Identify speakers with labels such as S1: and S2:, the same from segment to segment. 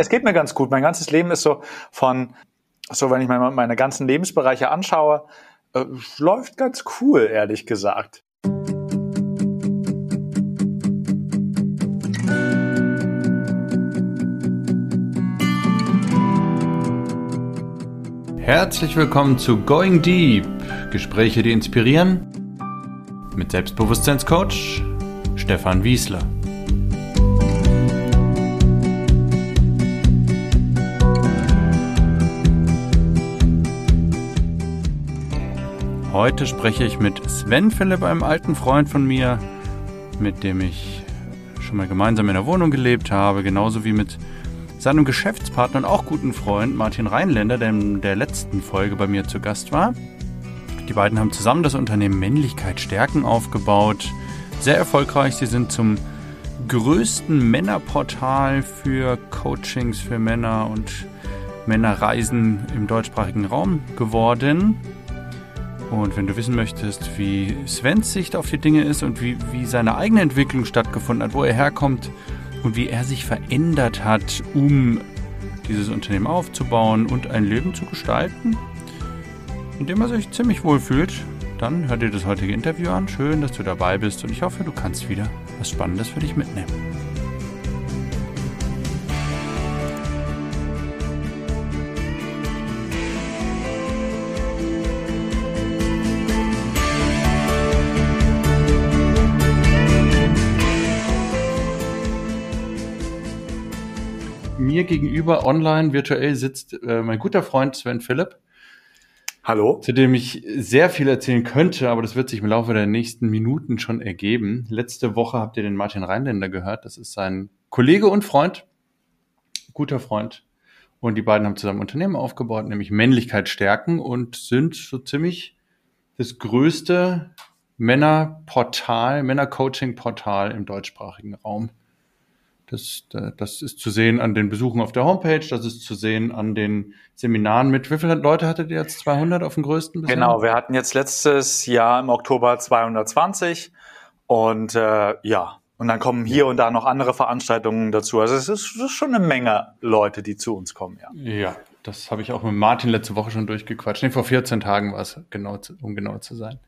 S1: Es geht mir ganz gut. Mein ganzes Leben ist so von, so wenn ich meine, meine ganzen Lebensbereiche anschaue, äh, läuft ganz cool, ehrlich gesagt.
S2: Herzlich willkommen zu Going Deep. Gespräche, die inspirieren. Mit Selbstbewusstseinscoach Stefan Wiesler. Heute spreche ich mit Sven Philipp, einem alten Freund von mir, mit dem ich schon mal gemeinsam in der Wohnung gelebt habe, genauso wie mit seinem Geschäftspartner und auch guten Freund Martin Rheinländer, der in der letzten Folge bei mir zu Gast war. Die beiden haben zusammen das Unternehmen Männlichkeit Stärken aufgebaut. Sehr erfolgreich. Sie sind zum größten Männerportal für Coachings für Männer und Männerreisen im deutschsprachigen Raum geworden. Und wenn du wissen möchtest, wie Svens Sicht auf die Dinge ist und wie, wie seine eigene Entwicklung stattgefunden hat, wo er herkommt und wie er sich verändert hat, um dieses Unternehmen aufzubauen und ein Leben zu gestalten, in dem er sich ziemlich wohl fühlt, dann hör dir das heutige Interview an. Schön, dass du dabei bist und ich hoffe, du kannst wieder was Spannendes für dich mitnehmen. Mir gegenüber online virtuell sitzt äh, mein guter Freund Sven Philipp.
S1: Hallo.
S2: Zu dem ich sehr viel erzählen könnte, aber das wird sich im Laufe der nächsten Minuten schon ergeben. Letzte Woche habt ihr den Martin Rheinländer gehört. Das ist sein Kollege und Freund, guter Freund. Und die beiden haben zusammen Unternehmen aufgebaut, nämlich Männlichkeit stärken und sind so ziemlich das größte Männerportal, Männercoaching-Portal im deutschsprachigen Raum. Das, das ist zu sehen an den Besuchen auf der Homepage, das ist zu sehen an den Seminaren mit. Wie viele Leute hattet ihr jetzt? 200 auf dem größten?
S1: Bisher? Genau, wir hatten jetzt letztes Jahr im Oktober 220 und äh, ja, und dann kommen hier und da noch andere Veranstaltungen dazu. Also es ist, es ist schon eine Menge Leute, die zu uns kommen, ja.
S2: Ja, das habe ich auch mit Martin letzte Woche schon durchgequatscht. Nee, vor 14 Tagen war es, genau, um genau zu sein.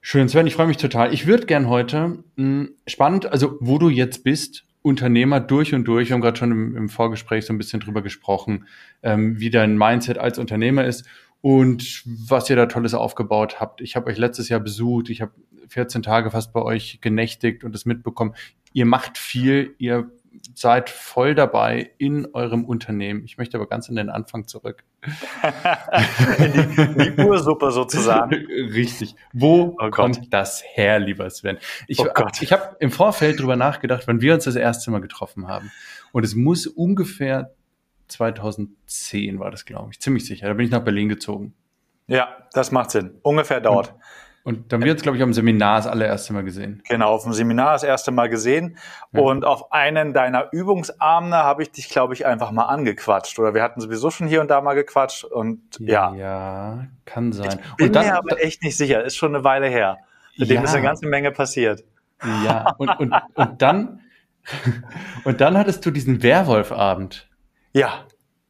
S2: Schön, Sven, ich freue mich total. Ich würde gern heute, mh, hm, spannend, also wo du jetzt bist Unternehmer durch und durch. Wir haben gerade schon im, im, Vorgespräch so ein bisschen drüber gesprochen, ähm, wie dein Mindset als Unternehmer ist und was ihr da Tolles aufgebaut habt. Ich habe euch letztes Jahr besucht, ich habe 14 Tage fast bei euch genächtigt und es mitbekommen. Ihr macht viel, ihr seid voll dabei in eurem Unternehmen. Ich möchte aber ganz an den Anfang zurück.
S1: in, die, in die Ursuppe sozusagen.
S2: Richtig. Wo oh kommt das her, lieber Sven? Ich, oh ich habe im Vorfeld drüber nachgedacht, wann wir uns das erste Mal getroffen haben. Und es muss ungefähr 2010 war das, glaube ich. Ziemlich sicher. Da bin ich nach Berlin gezogen.
S1: Ja, das macht Sinn. Ungefähr dort.
S2: Und dann wird es, glaube ich, am Seminar das allererste Mal gesehen.
S1: Genau, auf dem Seminar das erste Mal gesehen. Ja. Und auf einen deiner Übungsabende habe ich dich, glaube ich, einfach mal angequatscht. Oder wir hatten sowieso schon hier und da mal gequatscht. Und ja.
S2: Ja, kann sein.
S1: Ich bin dann, mir aber echt nicht sicher. Ist schon eine Weile her. Seitdem ja. ist eine ganze Menge passiert.
S2: Ja, und, und, und dann, und dann hattest du diesen Werwolf-Abend.
S1: Ja.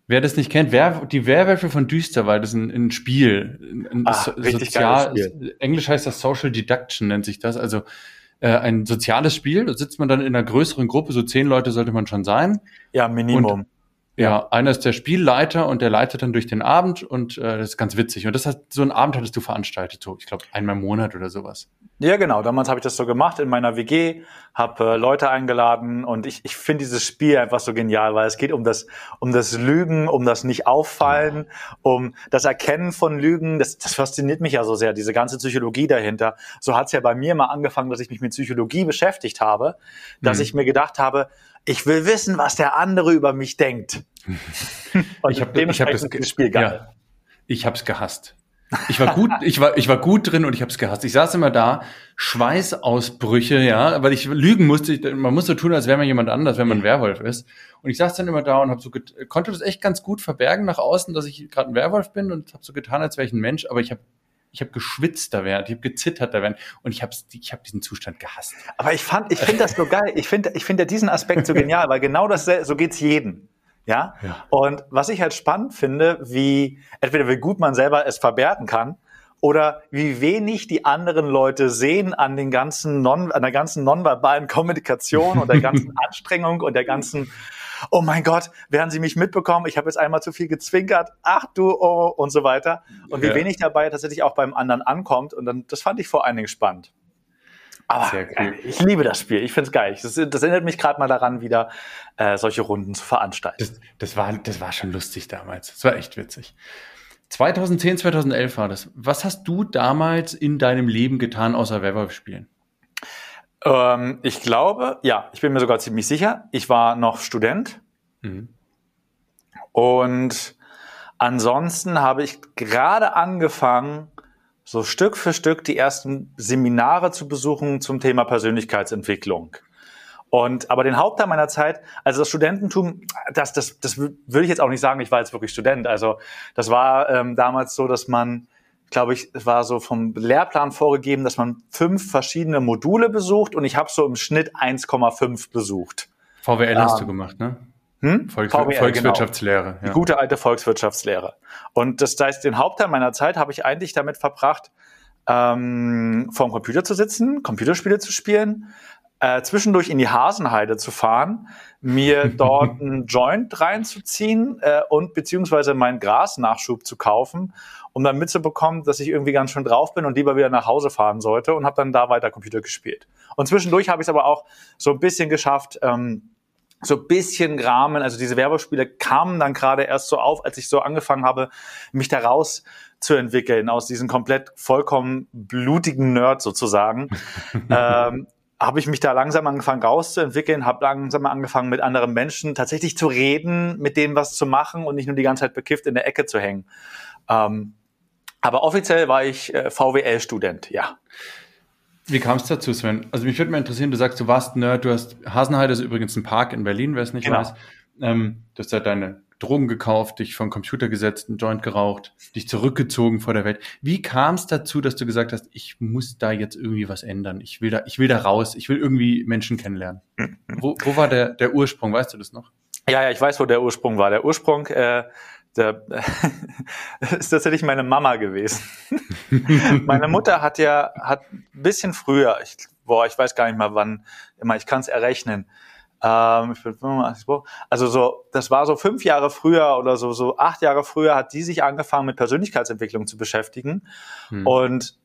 S2: Wer das nicht kennt, wer, die Werwölfe von Düsterwald ist ein, ein Spiel. Ein
S1: ah, so, sozial,
S2: Spiel. Englisch heißt das Social Deduction, nennt sich das. Also äh, ein soziales Spiel. Da sitzt man dann in einer größeren Gruppe, so zehn Leute sollte man schon sein.
S1: Ja, Minimum. Und
S2: ja, einer ist der Spielleiter und der leitet dann durch den Abend und äh, das ist ganz witzig. Und das hat, so einen Abend hattest du veranstaltet, so ich glaube einmal im Monat oder sowas.
S1: Ja, genau. Damals habe ich das so gemacht in meiner WG, habe äh, Leute eingeladen und ich, ich finde dieses Spiel einfach so genial, weil es geht um das, um das Lügen, um das Nicht-Auffallen, ja. um das Erkennen von Lügen. Das, das fasziniert mich ja so sehr, diese ganze Psychologie dahinter. So hat es ja bei mir mal angefangen, dass ich mich mit Psychologie beschäftigt habe, dass mhm. ich mir gedacht habe, ich will wissen, was der andere über mich denkt.
S2: Und ich habe hab das Spiel geil. Ja, ich habe es gehasst. Ich war gut, ich war, ich war gut drin und ich habe es gehasst. Ich saß immer da, Schweißausbrüche, ja, weil ich lügen musste. Man muss so tun, als wäre man jemand anders, wenn man ein Werwolf ist. Und ich saß dann immer da und habe so konnte das echt ganz gut verbergen nach außen, dass ich gerade ein Werwolf bin und habe so getan, als wäre ich ein Mensch. Aber ich habe ich habe geschwitzt da während, ich habe gezittert da während und ich habe ich hab diesen Zustand gehasst.
S1: Aber ich fand, ich finde das so geil. Ich finde, ich finde diesen Aspekt so genial, weil genau das so geht's jedem. Ja? ja. Und was ich halt spannend finde, wie, entweder wie gut man selber es verberten kann, oder wie wenig die anderen Leute sehen an den ganzen non, an der ganzen nonverbalen Kommunikation und der ganzen Anstrengung und der ganzen Oh mein Gott, werden Sie mich mitbekommen? Ich habe jetzt einmal zu viel gezwinkert. Ach du, oh, und so weiter. Und wie ja. wenig dabei tatsächlich auch beim anderen ankommt. Und dann, das fand ich vor allen Dingen spannend. Aber cool. ich liebe das Spiel. Ich finde es geil. Das, das, erinnert mich gerade mal daran, wieder äh, solche Runden zu veranstalten.
S2: Das, das, war, das war schon lustig damals. Das war echt witzig. 2010, 2011 war das. Was hast du damals in deinem Leben getan, außer Werwolf spielen?
S1: Ähm, ich glaube, ja, ich bin mir sogar ziemlich sicher. Ich war noch Student. Mhm. Und ansonsten habe ich gerade angefangen, so Stück für Stück die ersten Seminare zu besuchen zum Thema Persönlichkeitsentwicklung. Und aber den Hauptteil meiner Zeit, also das Studententum, das, das, das würde ich jetzt auch nicht sagen, ich war jetzt wirklich Student. Also das war ähm, damals so, dass man, glaube ich, es war so vom Lehrplan vorgegeben, dass man fünf verschiedene Module besucht und ich habe so im Schnitt 1,5 besucht.
S2: VWL hast du ähm, gemacht, ne? Hm? Volks VWL, Volkswirtschaftslehre. Genau.
S1: Ja. Die gute alte Volkswirtschaftslehre. Und das heißt, den Hauptteil meiner Zeit habe ich eigentlich damit verbracht, ähm, vor dem Computer zu sitzen, Computerspiele zu spielen, äh, zwischendurch in die Hasenheide zu fahren, mir dort einen Joint reinzuziehen äh, und beziehungsweise meinen Grasnachschub zu kaufen, um dann mitzubekommen, dass ich irgendwie ganz schön drauf bin und lieber wieder nach Hause fahren sollte und habe dann da weiter Computer gespielt. Und zwischendurch habe ich es aber auch so ein bisschen geschafft, ähm, so ein bisschen Rahmen, also diese Werbespiele kamen dann gerade erst so auf, als ich so angefangen habe, mich daraus zu entwickeln, aus diesem komplett vollkommen blutigen Nerd sozusagen. ähm, habe ich mich da langsam angefangen rauszuentwickeln, habe langsam angefangen mit anderen Menschen tatsächlich zu reden, mit denen was zu machen und nicht nur die ganze Zeit bekifft in der Ecke zu hängen. Ähm, aber offiziell war ich äh, VWL-Student, ja.
S2: Wie kam es dazu, Sven? Also mich würde mal interessieren, du sagst, du warst Nerd, du hast Hasenheide ist übrigens ein Park in Berlin, wer es nicht genau. weiß. Ähm, du hast da deine Drogen gekauft, dich vom Computer gesetzt, einen Joint geraucht, dich zurückgezogen vor der Welt. Wie kam es dazu, dass du gesagt hast, ich muss da jetzt irgendwie was ändern? Ich will da, ich will da raus, ich will irgendwie Menschen kennenlernen. wo, wo war der, der Ursprung? Weißt du das noch?
S1: Ja, ja, ich weiß, wo der Ursprung war. Der Ursprung äh, der, ist tatsächlich meine Mama gewesen. meine Mutter hat ja hat ein bisschen früher, ich, boah, ich weiß gar nicht mal wann, immer, ich kann es errechnen, ähm, ich bin 85, also so, das war so fünf Jahre früher oder so, so acht Jahre früher hat die sich angefangen mit Persönlichkeitsentwicklung zu beschäftigen. Hm. Und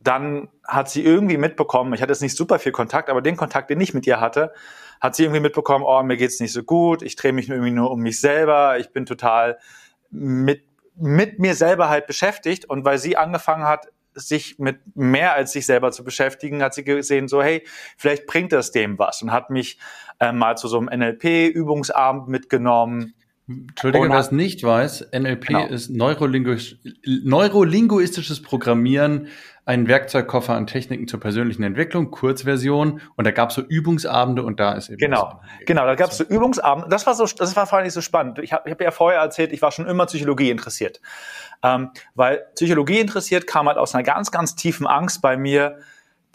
S1: dann hat sie irgendwie mitbekommen, ich hatte jetzt nicht super viel Kontakt, aber den Kontakt, den ich mit ihr hatte, hat sie irgendwie mitbekommen, oh, mir geht's nicht so gut, ich drehe mich irgendwie nur um mich selber, ich bin total mit, mit mir selber halt beschäftigt. Und weil sie angefangen hat, sich mit mehr als sich selber zu beschäftigen, hat sie gesehen, so hey, vielleicht bringt das dem was und hat mich äh, mal zu so einem NLP-Übungsabend mitgenommen.
S2: Entschuldige, wer es nicht weiß, NLP genau. ist neurolinguistisches Programmieren, ein Werkzeugkoffer an Techniken zur persönlichen Entwicklung, Kurzversion. Und da gab es so Übungsabende und da ist eben.
S1: Genau, genau, da gab es so Übungsabende. Das war so, das war vor allem so spannend. Ich habe hab ja vorher erzählt, ich war schon immer Psychologie interessiert. Ähm, weil Psychologie interessiert kam halt aus einer ganz, ganz tiefen Angst bei mir,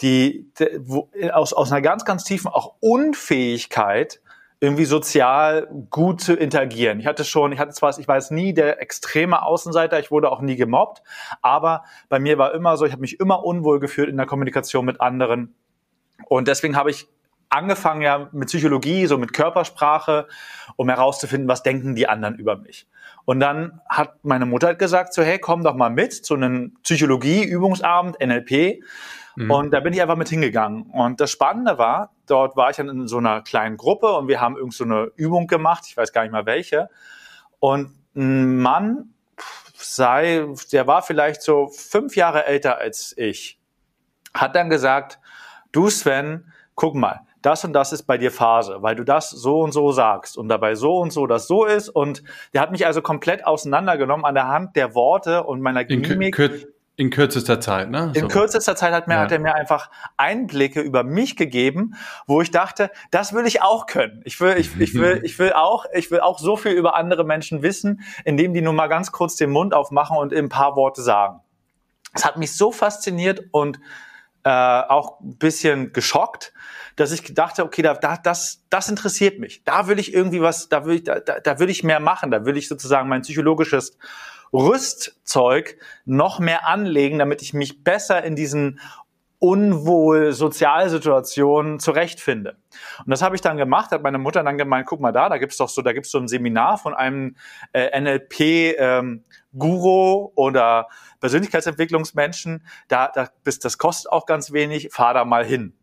S1: die, die wo, aus, aus einer ganz, ganz tiefen auch Unfähigkeit, irgendwie sozial gut zu interagieren. Ich hatte schon, ich hatte zwar, ich war jetzt nie der extreme Außenseiter, ich wurde auch nie gemobbt, aber bei mir war immer so, ich habe mich immer unwohl gefühlt in der Kommunikation mit anderen. Und deswegen habe ich angefangen ja mit Psychologie, so mit Körpersprache, um herauszufinden, was denken die anderen über mich. Und dann hat meine Mutter halt gesagt, so hey, komm doch mal mit zu einem Psychologie-Übungsabend, NLP. Mhm. Und da bin ich einfach mit hingegangen. Und das Spannende war, dort war ich dann in so einer kleinen Gruppe und wir haben irgend so eine Übung gemacht, ich weiß gar nicht mal welche. Und ein Mann sei, der war vielleicht so fünf Jahre älter als ich, hat dann gesagt, du Sven, guck mal, das und das ist bei dir Phase, weil du das so und so sagst und dabei so und so das so ist. Und der hat mich also komplett auseinandergenommen an der Hand der Worte und meiner Mimik.
S2: In kürzester Zeit, ne?
S1: In so. kürzester Zeit hat, mir, ja. hat er mir einfach Einblicke über mich gegeben, wo ich dachte, das will ich auch können. Ich will, ich, ich will, ich will auch, ich will auch so viel über andere Menschen wissen, indem die nur mal ganz kurz den Mund aufmachen und ein paar Worte sagen. Es hat mich so fasziniert und äh, auch ein bisschen geschockt, dass ich dachte, okay, da, da, das, das interessiert mich. Da will ich irgendwie was, da will ich, da, da will ich mehr machen. Da will ich sozusagen mein psychologisches Rüstzeug noch mehr anlegen, damit ich mich besser in diesen unwohl Sozialsituationen zurechtfinde. Und das habe ich dann gemacht, hat meine Mutter dann gemeint, guck mal da, da gibt's doch so, da gibt's so ein Seminar von einem äh, NLP ähm, Guru oder Persönlichkeitsentwicklungsmenschen, da, da bist, das kostet auch ganz wenig, fahr da mal hin.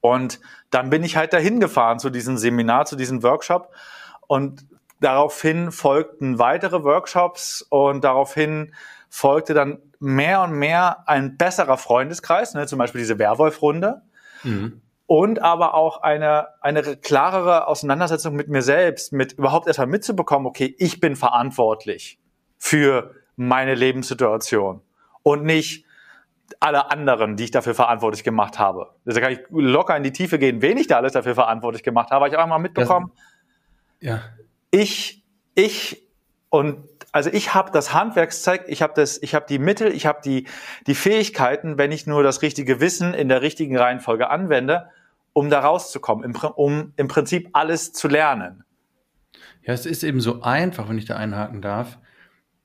S1: Und dann bin ich halt dahin gefahren zu diesem Seminar, zu diesem Workshop und daraufhin folgten weitere Workshops und daraufhin folgte dann mehr und mehr ein besserer Freundeskreis, ne, zum Beispiel diese Werwolf-Runde. Mhm. Und aber auch eine, eine klarere Auseinandersetzung mit mir selbst, mit überhaupt erstmal mitzubekommen, okay, ich bin verantwortlich für meine Lebenssituation und nicht alle anderen, die ich dafür verantwortlich gemacht habe. Da kann ich locker in die Tiefe gehen, wen ich da alles dafür verantwortlich gemacht habe. Ich habe auch mal mitbekommen, das, ja. Ich, ich und also ich habe das Handwerkszeug, ich habe das, ich habe die Mittel, ich habe die die Fähigkeiten, wenn ich nur das richtige Wissen in der richtigen Reihenfolge anwende, um da rauszukommen, um im Prinzip alles zu lernen.
S2: Ja, es ist eben so einfach, wenn ich da einhaken darf,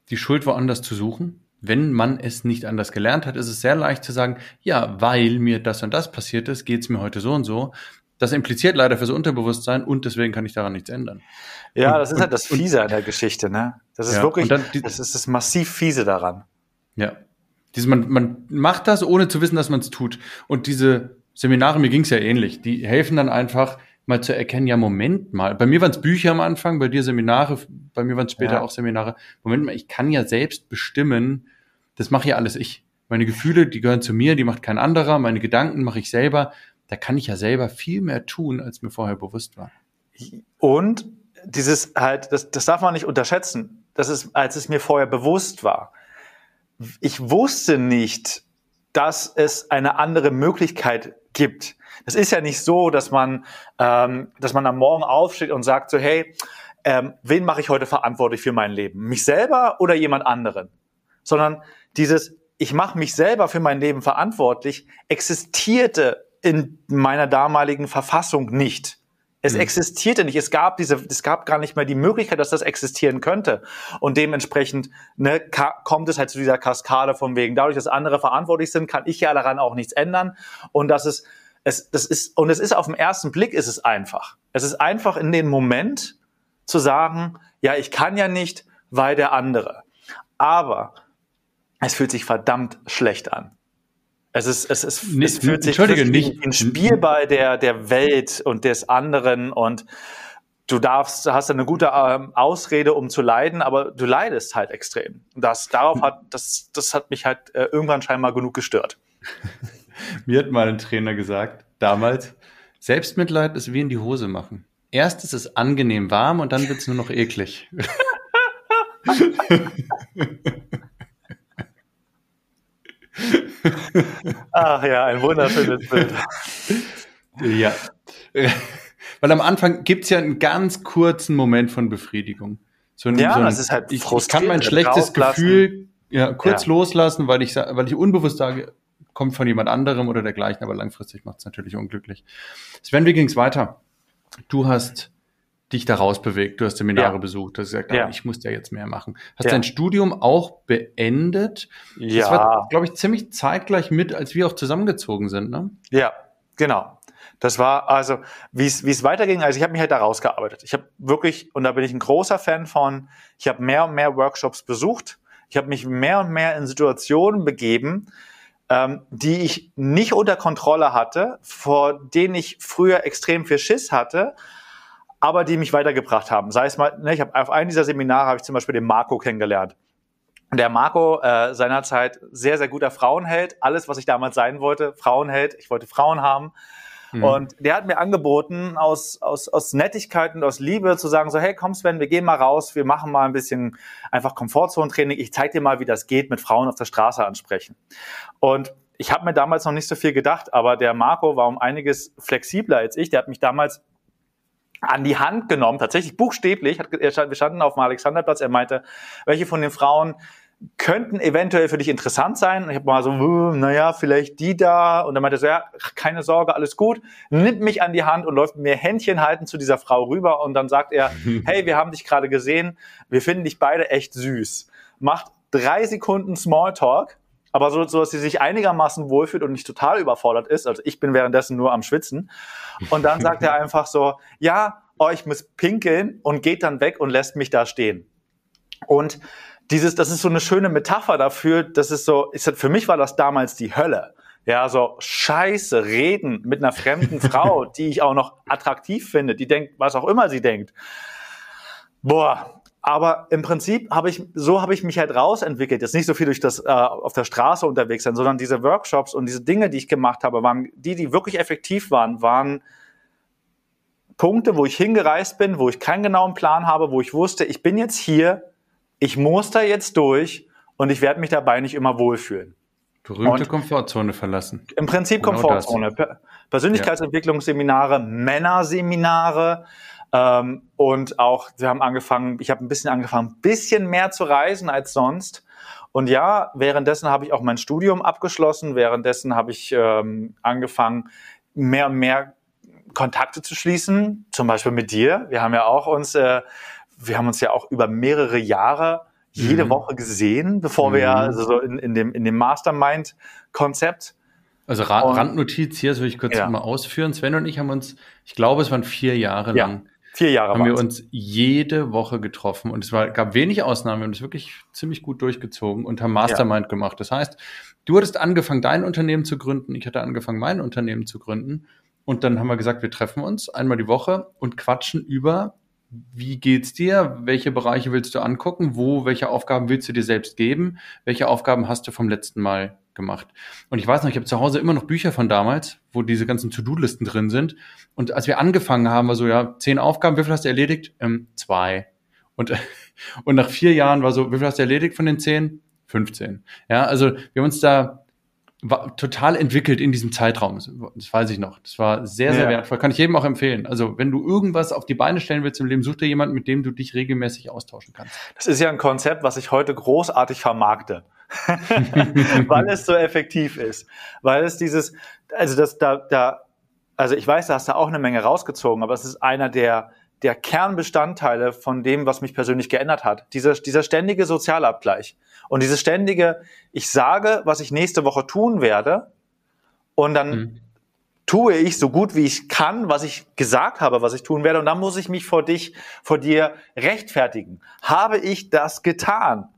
S2: die Schuld woanders zu suchen. Wenn man es nicht anders gelernt hat, ist es sehr leicht zu sagen, ja, weil mir das und das passiert ist, geht es mir heute so und so. Das impliziert leider fürs Unterbewusstsein und deswegen kann ich daran nichts ändern.
S1: Ja, und, das ist halt das Fiese an der Geschichte, ne? Das ist ja, wirklich, die, das ist das massiv Fiese daran.
S2: Ja. Dieses, man, man macht das, ohne zu wissen, dass man es tut. Und diese Seminare, mir ging es ja ähnlich, die helfen dann einfach, mal zu erkennen, ja, Moment mal. Bei mir waren es Bücher am Anfang, bei dir Seminare, bei mir waren es später ja. auch Seminare. Moment mal, ich kann ja selbst bestimmen, das mache ja alles ich. Meine Gefühle, die gehören zu mir, die macht kein anderer. Meine Gedanken mache ich selber. Da kann ich ja selber viel mehr tun, als mir vorher bewusst war.
S1: Und dieses halt, das, das darf man nicht unterschätzen. Das ist, als es mir vorher bewusst war. Ich wusste nicht, dass es eine andere Möglichkeit gibt. Es ist ja nicht so, dass man, ähm, dass man am Morgen aufsteht und sagt so, hey, ähm, wen mache ich heute verantwortlich für mein Leben? Mich selber oder jemand anderen? Sondern dieses, ich mache mich selber für mein Leben verantwortlich, existierte in meiner damaligen Verfassung nicht. Es mhm. existierte nicht. Es gab diese, es gab gar nicht mehr die Möglichkeit, dass das existieren könnte. Und dementsprechend ne, kommt es halt zu dieser Kaskade von wegen. Dadurch, dass andere verantwortlich sind, kann ich ja daran auch nichts ändern. Und das ist, es, das ist, und es ist auf den ersten Blick ist es einfach. Es ist einfach in dem Moment zu sagen, ja, ich kann ja nicht, weil der andere. Aber es fühlt sich verdammt schlecht an. Es ist, es ist, nee, es fühlt sich wie nicht. ein Spielball der, der Welt und des anderen und du darfst, hast eine gute ähm, Ausrede, um zu leiden, aber du leidest halt extrem. Das, darauf hat, das, das hat mich halt äh, irgendwann scheinbar genug gestört.
S2: Mir hat mal ein Trainer gesagt, damals, Selbstmitleid ist wie in die Hose machen. Erst ist es angenehm warm und dann wird es nur noch eklig.
S1: Ach ja, ein wunderschönes Bild.
S2: Ja. Weil am Anfang gibt's ja einen ganz kurzen Moment von Befriedigung.
S1: So ein, ja, so ein, das ist halt
S2: ich, ich kann mein schlechtes Gefühl ja, kurz ja. loslassen, weil ich, weil ich unbewusst sage, kommt von jemand anderem oder dergleichen, aber langfristig macht's natürlich unglücklich. Sven, wie ging's weiter? Du hast dich daraus bewegt, du hast Seminare ja. besucht, du hast gesagt, ja. ich muss ja jetzt mehr machen. Hast ja. dein Studium auch beendet?
S1: Ja.
S2: Das war, glaube ich, ziemlich zeitgleich mit, als wir auch zusammengezogen sind, ne?
S1: Ja, genau. Das war also, wie es wie es weiterging. Also ich habe mich halt da rausgearbeitet. Ich habe wirklich, und da bin ich ein großer Fan von, ich habe mehr und mehr Workshops besucht. Ich habe mich mehr und mehr in Situationen begeben, ähm, die ich nicht unter Kontrolle hatte, vor denen ich früher extrem viel Schiss hatte, aber die mich weitergebracht haben. Sei es mal, ne, ich habe auf einem dieser Seminare habe ich zum Beispiel den Marco kennengelernt. Und der Marco äh, seinerzeit sehr, sehr guter Frauenheld. Alles, was ich damals sein wollte, Frauenheld. Ich wollte Frauen haben. Mhm. Und der hat mir angeboten, aus, aus, aus Nettigkeit und aus Liebe zu sagen, so, hey, komm Sven, wir gehen mal raus, wir machen mal ein bisschen einfach Komfortzone-Training. Ich zeig dir mal, wie das geht, mit Frauen auf der Straße ansprechen. Und ich habe mir damals noch nicht so viel gedacht, aber der Marco war um einiges flexibler als ich. Der hat mich damals an die Hand genommen, tatsächlich buchstäblich. Hat, wir standen auf dem Alexanderplatz. Er meinte, welche von den Frauen könnten eventuell für dich interessant sein. Und ich habe mal so, naja, vielleicht die da. Und dann meinte er so, ja, keine Sorge, alles gut. Nimmt mich an die Hand und läuft mir Händchen halten zu dieser Frau rüber. Und dann sagt er, hey, wir haben dich gerade gesehen. Wir finden dich beide echt süß. Macht drei Sekunden Smalltalk. Aber so, so, dass sie sich einigermaßen wohlfühlt und nicht total überfordert ist. Also ich bin währenddessen nur am Schwitzen. Und dann sagt er einfach so, ja, oh, ich muss pinkeln und geht dann weg und lässt mich da stehen. Und dieses, das ist so eine schöne Metapher dafür, das ist so, ist, für mich war das damals die Hölle. Ja, so scheiße reden mit einer fremden Frau, die ich auch noch attraktiv finde, die denkt, was auch immer sie denkt. Boah, aber im Prinzip habe ich, so habe ich mich halt rausentwickelt. Jetzt nicht so viel durch das äh, auf der Straße unterwegs sein, sondern diese Workshops und diese Dinge, die ich gemacht habe, waren die, die wirklich effektiv waren, waren Punkte, wo ich hingereist bin, wo ich keinen genauen Plan habe, wo ich wusste, ich bin jetzt hier, ich muss da jetzt durch und ich werde mich dabei nicht immer wohlfühlen.
S2: Berühmte und Komfortzone verlassen.
S1: Im Prinzip genau Komfortzone. Das. Persönlichkeitsentwicklungsseminare, Männerseminare ähm, und auch, wir haben angefangen, ich habe ein bisschen angefangen, ein bisschen mehr zu reisen als sonst. Und ja, währenddessen habe ich auch mein Studium abgeschlossen. Währenddessen habe ich ähm, angefangen, mehr und mehr Kontakte zu schließen, zum Beispiel mit dir. Wir haben ja auch uns äh, wir haben uns ja auch über mehrere Jahre jede mhm. Woche gesehen, bevor mhm. wir also so in, in dem, in dem Mastermind-Konzept.
S2: Also Ra und, Randnotiz hier, das will ich kurz ja. mal ausführen. Sven und ich haben uns, ich glaube, es waren vier Jahre ja. lang,
S1: Vier Jahre
S2: haben wir uns jede Woche getroffen und es war, gab wenig Ausnahmen. Wir haben es wirklich ziemlich gut durchgezogen und haben Mastermind ja. gemacht. Das heißt, du hattest angefangen, dein Unternehmen zu gründen. Ich hatte angefangen, mein Unternehmen zu gründen. Und dann haben wir gesagt, wir treffen uns einmal die Woche und quatschen über wie geht's dir? Welche Bereiche willst du angucken? Wo, welche Aufgaben willst du dir selbst geben? Welche Aufgaben hast du vom letzten Mal gemacht? Und ich weiß noch, ich habe zu Hause immer noch Bücher von damals, wo diese ganzen To-Do-Listen drin sind. Und als wir angefangen haben, war so, ja, zehn Aufgaben, wie viel hast du erledigt? Ähm, zwei. Und, und nach vier Jahren war so, wie viel hast du erledigt von den zehn? 15. Ja, also wir haben uns da war total entwickelt in diesem Zeitraum. Das weiß ich noch. Das war sehr, sehr ja. wertvoll. Kann ich jedem auch empfehlen. Also, wenn du irgendwas auf die Beine stellen willst im Leben, such dir jemanden, mit dem du dich regelmäßig austauschen kannst.
S1: Das ist ja ein Konzept, was ich heute großartig vermarkte. Weil es so effektiv ist. Weil es dieses, also das, da, da, also ich weiß, da hast du auch eine Menge rausgezogen, aber es ist einer der, der Kernbestandteile von dem, was mich persönlich geändert hat. Dieser, dieser ständige Sozialabgleich. Und dieses ständige, ich sage, was ich nächste Woche tun werde, und dann mhm. tue ich so gut wie ich kann, was ich gesagt habe, was ich tun werde, und dann muss ich mich vor dich, vor dir rechtfertigen. Habe ich das getan?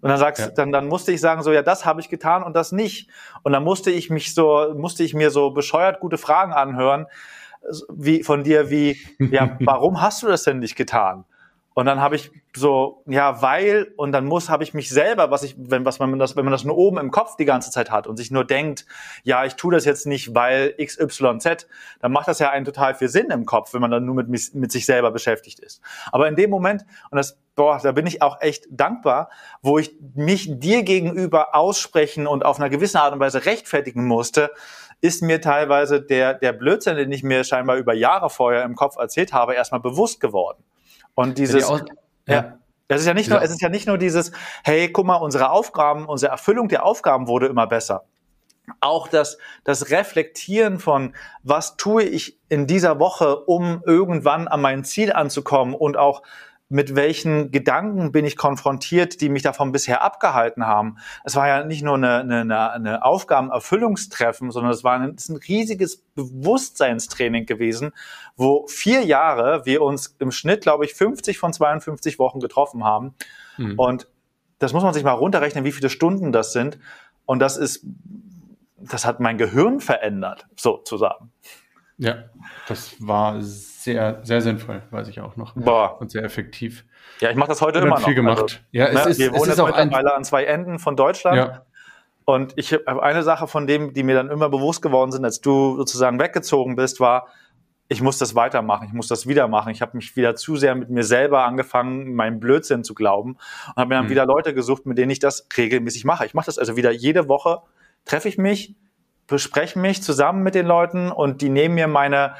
S1: Und dann sagst, ja. dann, dann musste ich sagen, so, ja, das habe ich getan und das nicht. Und dann musste ich mich so, musste ich mir so bescheuert gute Fragen anhören, wie, von dir wie, ja, warum hast du das denn nicht getan? Und dann habe ich so, ja, weil, und dann muss, habe ich mich selber, was ich, wenn, was man das, wenn man das nur oben im Kopf die ganze Zeit hat und sich nur denkt, ja, ich tue das jetzt nicht, weil XYZ, dann macht das ja einen total viel Sinn im Kopf, wenn man dann nur mit, mit sich selber beschäftigt ist. Aber in dem Moment, und das, boah, da bin ich auch echt dankbar, wo ich mich dir gegenüber aussprechen und auf einer gewissen Art und Weise rechtfertigen musste, ist mir teilweise der, der Blödsinn, den ich mir scheinbar über Jahre vorher im Kopf erzählt habe, erstmal bewusst geworden. Und dieses, ja, ja. Es ist ja nicht nur, es ist ja nicht nur dieses, hey, guck mal, unsere Aufgaben, unsere Erfüllung der Aufgaben wurde immer besser. Auch das, das Reflektieren von, was tue ich in dieser Woche, um irgendwann an mein Ziel anzukommen und auch mit welchen Gedanken bin ich konfrontiert, die mich davon bisher abgehalten haben. Es war ja nicht nur eine, eine, eine Aufgabenerfüllungstreffen, sondern es war ein, es ein riesiges Bewusstseinstraining gewesen, wo vier Jahre wir uns im Schnitt, glaube ich, 50 von 52 Wochen getroffen haben. Mhm. Und das muss man sich mal runterrechnen, wie viele Stunden das sind. Und das ist, das hat mein Gehirn verändert, sozusagen.
S2: Ja, das war sehr, sehr sinnvoll, weiß ich auch noch.
S1: Boah.
S2: Und sehr effektiv.
S1: Ja, ich mache das heute immer noch.
S2: viel gemacht. Also,
S1: ja, es ne, ist, wir wohnen es ist auch mittlerweile an zwei Enden von Deutschland. Ja. Und ich habe eine Sache von dem, die mir dann immer bewusst geworden sind, als du sozusagen weggezogen bist, war, ich muss das weitermachen, ich muss das wieder machen. Ich habe mich wieder zu sehr mit mir selber angefangen, meinen Blödsinn zu glauben und habe mir dann mhm. wieder Leute gesucht, mit denen ich das regelmäßig mache. Ich mache das also wieder jede Woche, treffe ich mich, bespreche mich zusammen mit den Leuten und die nehmen mir meine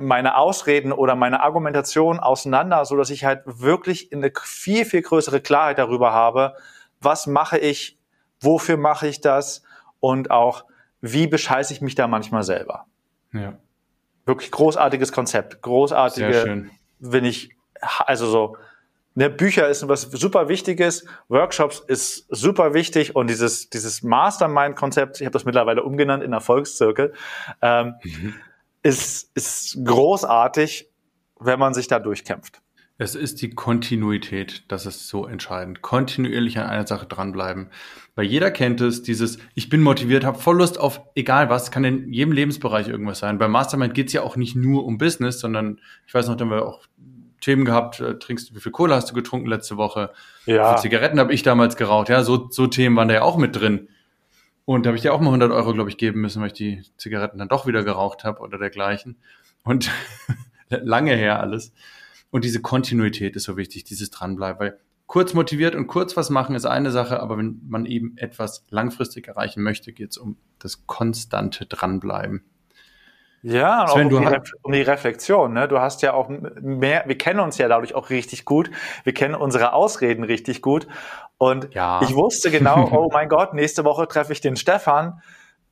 S1: meine Ausreden oder meine Argumentation auseinander, so dass ich halt wirklich eine viel viel größere Klarheit darüber habe, was mache ich, wofür mache ich das und auch, wie bescheiße ich mich da manchmal selber. Ja. Wirklich großartiges Konzept, großartige, wenn ich, also so, ne, Bücher ist was super Wichtiges, Workshops ist super wichtig und dieses, dieses Mastermind-Konzept, ich habe das mittlerweile umgenannt in Erfolgszirkel, ähm, mhm. ist, ist großartig, wenn man sich da durchkämpft.
S2: Es ist die Kontinuität, das ist so entscheidend. Kontinuierlich an einer Sache dranbleiben. Weil jeder kennt es, dieses, ich bin motiviert, habe voll Lust auf egal was, kann in jedem Lebensbereich irgendwas sein. Beim Mastermind geht es ja auch nicht nur um Business, sondern ich weiß noch, da haben wir auch Themen gehabt, äh, trinkst du, wie viel Cola hast du getrunken letzte Woche? Ja. Wie viele Zigaretten habe ich damals geraucht? Ja, so, so Themen waren da ja auch mit drin. Und da habe ich dir auch mal 100 Euro, glaube ich, geben müssen, weil ich die Zigaretten dann doch wieder geraucht habe oder dergleichen. Und lange her alles. Und diese Kontinuität ist so wichtig, dieses Dranbleiben, weil kurz motiviert und kurz was machen ist eine Sache, aber wenn man eben etwas langfristig erreichen möchte, geht es um das konstante Dranbleiben.
S1: Ja, Sven, um, die um, die Reflexion. Ne? Du hast ja auch mehr, wir kennen uns ja dadurch auch richtig gut. Wir kennen unsere Ausreden richtig gut. Und ja. ich wusste genau, oh mein Gott, nächste Woche treffe ich den Stefan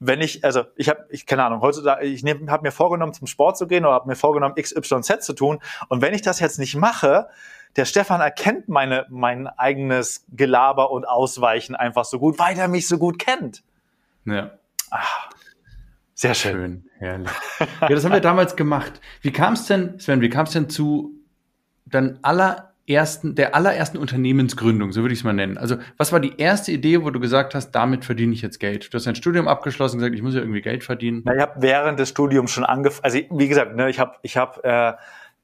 S1: wenn ich, also ich habe, ich keine Ahnung, heutzutage, ich habe mir vorgenommen, zum Sport zu gehen oder habe mir vorgenommen, XYZ zu tun. Und wenn ich das jetzt nicht mache, der Stefan erkennt meine, mein eigenes Gelaber und Ausweichen einfach so gut, weil er mich so gut kennt.
S2: Ja. Ach, sehr schön. schön. Herrlich. Ja, das haben wir damals gemacht. Wie kam es denn, Sven, wie kam es denn zu dann aller ersten, der allerersten Unternehmensgründung, so würde ich es mal nennen. Also, was war die erste Idee, wo du gesagt hast, damit verdiene ich jetzt Geld? Du hast dein Studium abgeschlossen, gesagt, ich muss ja irgendwie Geld verdienen.
S1: Na, ich habe während des Studiums schon angefangen, also wie gesagt, ne, ich habe, ich habe, äh,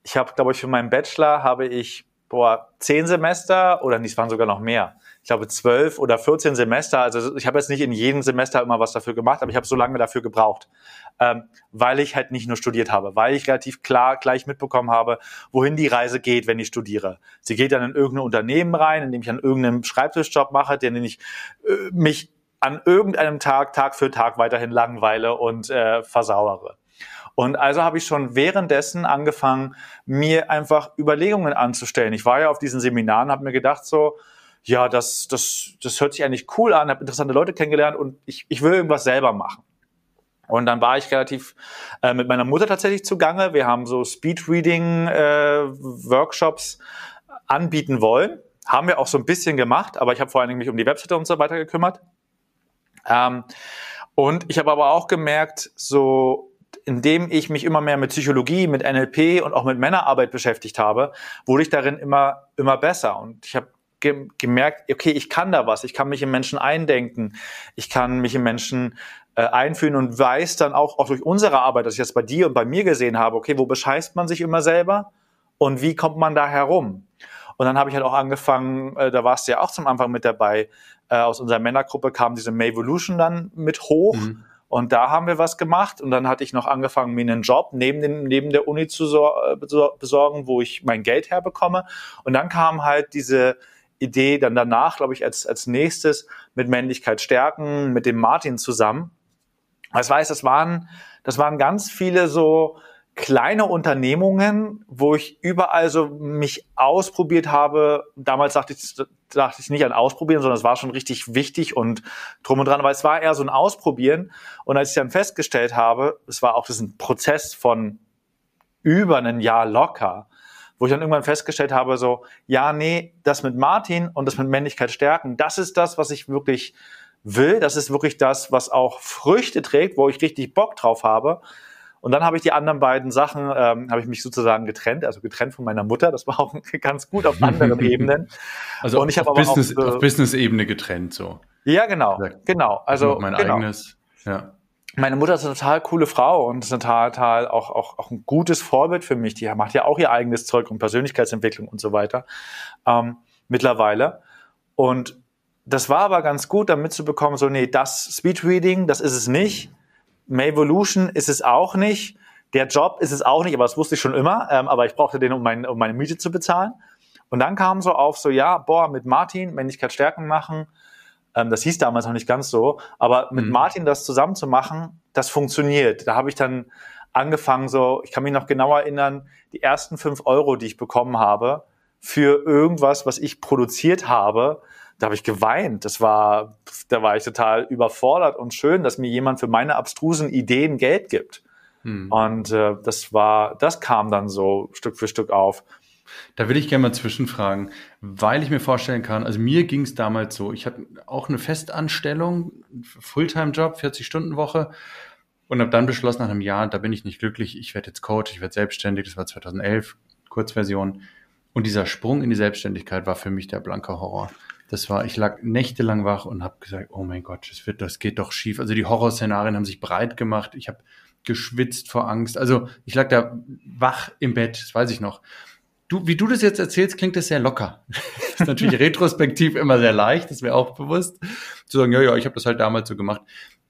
S1: ich habe, glaube ich, für meinen Bachelor habe ich boah, zehn Semester oder nicht, es waren sogar noch mehr ich glaube, zwölf oder 14 Semester. Also ich habe jetzt nicht in jedem Semester immer was dafür gemacht, aber ich habe so lange dafür gebraucht, ähm, weil ich halt nicht nur studiert habe, weil ich relativ klar gleich mitbekommen habe, wohin die Reise geht, wenn ich studiere. Sie geht dann in irgendein Unternehmen rein, in dem ich an irgendeinem Schreibtischjob mache, den ich äh, mich an irgendeinem Tag, Tag für Tag weiterhin langweile und äh, versauere. Und also habe ich schon währenddessen angefangen, mir einfach Überlegungen anzustellen. Ich war ja auf diesen Seminaren, habe mir gedacht so, ja, das, das, das hört sich eigentlich cool an, habe interessante Leute kennengelernt und ich, ich will irgendwas selber machen. Und dann war ich relativ äh, mit meiner Mutter tatsächlich zugange. Wir haben so Speedreading-Workshops äh, anbieten wollen. Haben wir auch so ein bisschen gemacht, aber ich habe vor allen Dingen mich um die Webseite und so weiter gekümmert. Ähm, und ich habe aber auch gemerkt, so indem ich mich immer mehr mit Psychologie, mit NLP und auch mit Männerarbeit beschäftigt habe, wurde ich darin immer immer besser. Und ich habe ge gemerkt, okay, ich kann da was, ich kann mich in Menschen eindenken, ich kann mich in Menschen äh, einfühlen und weiß dann auch, auch durch unsere Arbeit, dass ich das bei dir und bei mir gesehen habe, okay, wo bescheißt man sich immer selber und wie kommt man da herum? Und dann habe ich halt auch angefangen, äh, da warst du ja auch zum Anfang mit dabei, äh, aus unserer Männergruppe kam diese Mayvolution dann mit hoch. Mhm. Und da haben wir was gemacht und dann hatte ich noch angefangen, mir einen Job neben, den, neben der Uni zu äh, besorgen, wo ich mein Geld herbekomme. Und dann kam halt diese, Idee dann danach, glaube ich, als, als nächstes mit Männlichkeit stärken, mit dem Martin zusammen. Das heißt, das waren, das waren ganz viele so kleine Unternehmungen, wo ich überall so mich ausprobiert habe. Damals dachte ich, dachte ich nicht an Ausprobieren, sondern es war schon richtig wichtig und drum und dran, weil es war eher so ein Ausprobieren. Und als ich dann festgestellt habe, es war auch das ein Prozess von über ein Jahr locker, wo ich dann irgendwann festgestellt habe, so, ja, nee, das mit Martin und das mit Männlichkeit stärken, das ist das, was ich wirklich will. Das ist wirklich das, was auch Früchte trägt, wo ich richtig Bock drauf habe. Und dann habe ich die anderen beiden Sachen, ähm, habe ich mich sozusagen getrennt, also getrennt von meiner Mutter. Das war auch ganz gut auf anderen Ebenen.
S2: Also und ich auf, Business, auch, äh, auf Business-Ebene getrennt so.
S1: Ja, genau, genau. Also
S2: mein
S1: genau.
S2: eigenes, ja
S1: meine Mutter ist eine total coole Frau und ist total, total auch, auch, auch ein gutes Vorbild für mich. Die macht ja auch ihr eigenes Zeug und Persönlichkeitsentwicklung und so weiter ähm, mittlerweile. Und das war aber ganz gut, damit zu bekommen, so, nee, das Speedreading, das ist es nicht. Mayvolution ist es auch nicht. Der Job ist es auch nicht, aber das wusste ich schon immer. Ähm, aber ich brauchte den, um, mein, um meine Miete zu bezahlen. Und dann kam so auf, so, ja, boah, mit Martin Männlichkeit stärken machen, ähm, das hieß damals noch nicht ganz so. Aber mit mhm. Martin das zusammen zu machen, das funktioniert. Da habe ich dann angefangen, so, ich kann mich noch genau erinnern, die ersten fünf Euro, die ich bekommen habe, für irgendwas, was ich produziert habe, da habe ich geweint. Das war, da war ich total überfordert und schön, dass mir jemand für meine abstrusen Ideen Geld gibt. Hm. Und äh, das war, das kam dann so Stück für Stück auf.
S2: Da will ich gerne mal zwischenfragen, weil ich mir vorstellen kann, also mir ging es damals so, ich hatte auch eine Festanstellung, Fulltime-Job, 40-Stunden-Woche und habe dann beschlossen nach einem Jahr, da bin ich nicht glücklich, ich werde jetzt Coach, ich werde selbstständig, das war 2011, Kurzversion. Und dieser Sprung in die Selbstständigkeit war für mich der blanke Horror. Das war, ich lag nächtelang wach und habe gesagt, oh mein Gott, das wird, das geht doch schief. Also die Horrorszenarien haben sich breit gemacht. Ich habe geschwitzt vor Angst. Also ich lag da wach im Bett, das weiß ich noch. Du, wie du das jetzt erzählst, klingt das sehr locker. Das ist natürlich retrospektiv immer sehr leicht, das wäre auch bewusst, zu sagen, ja, ja, ich habe das halt damals so gemacht.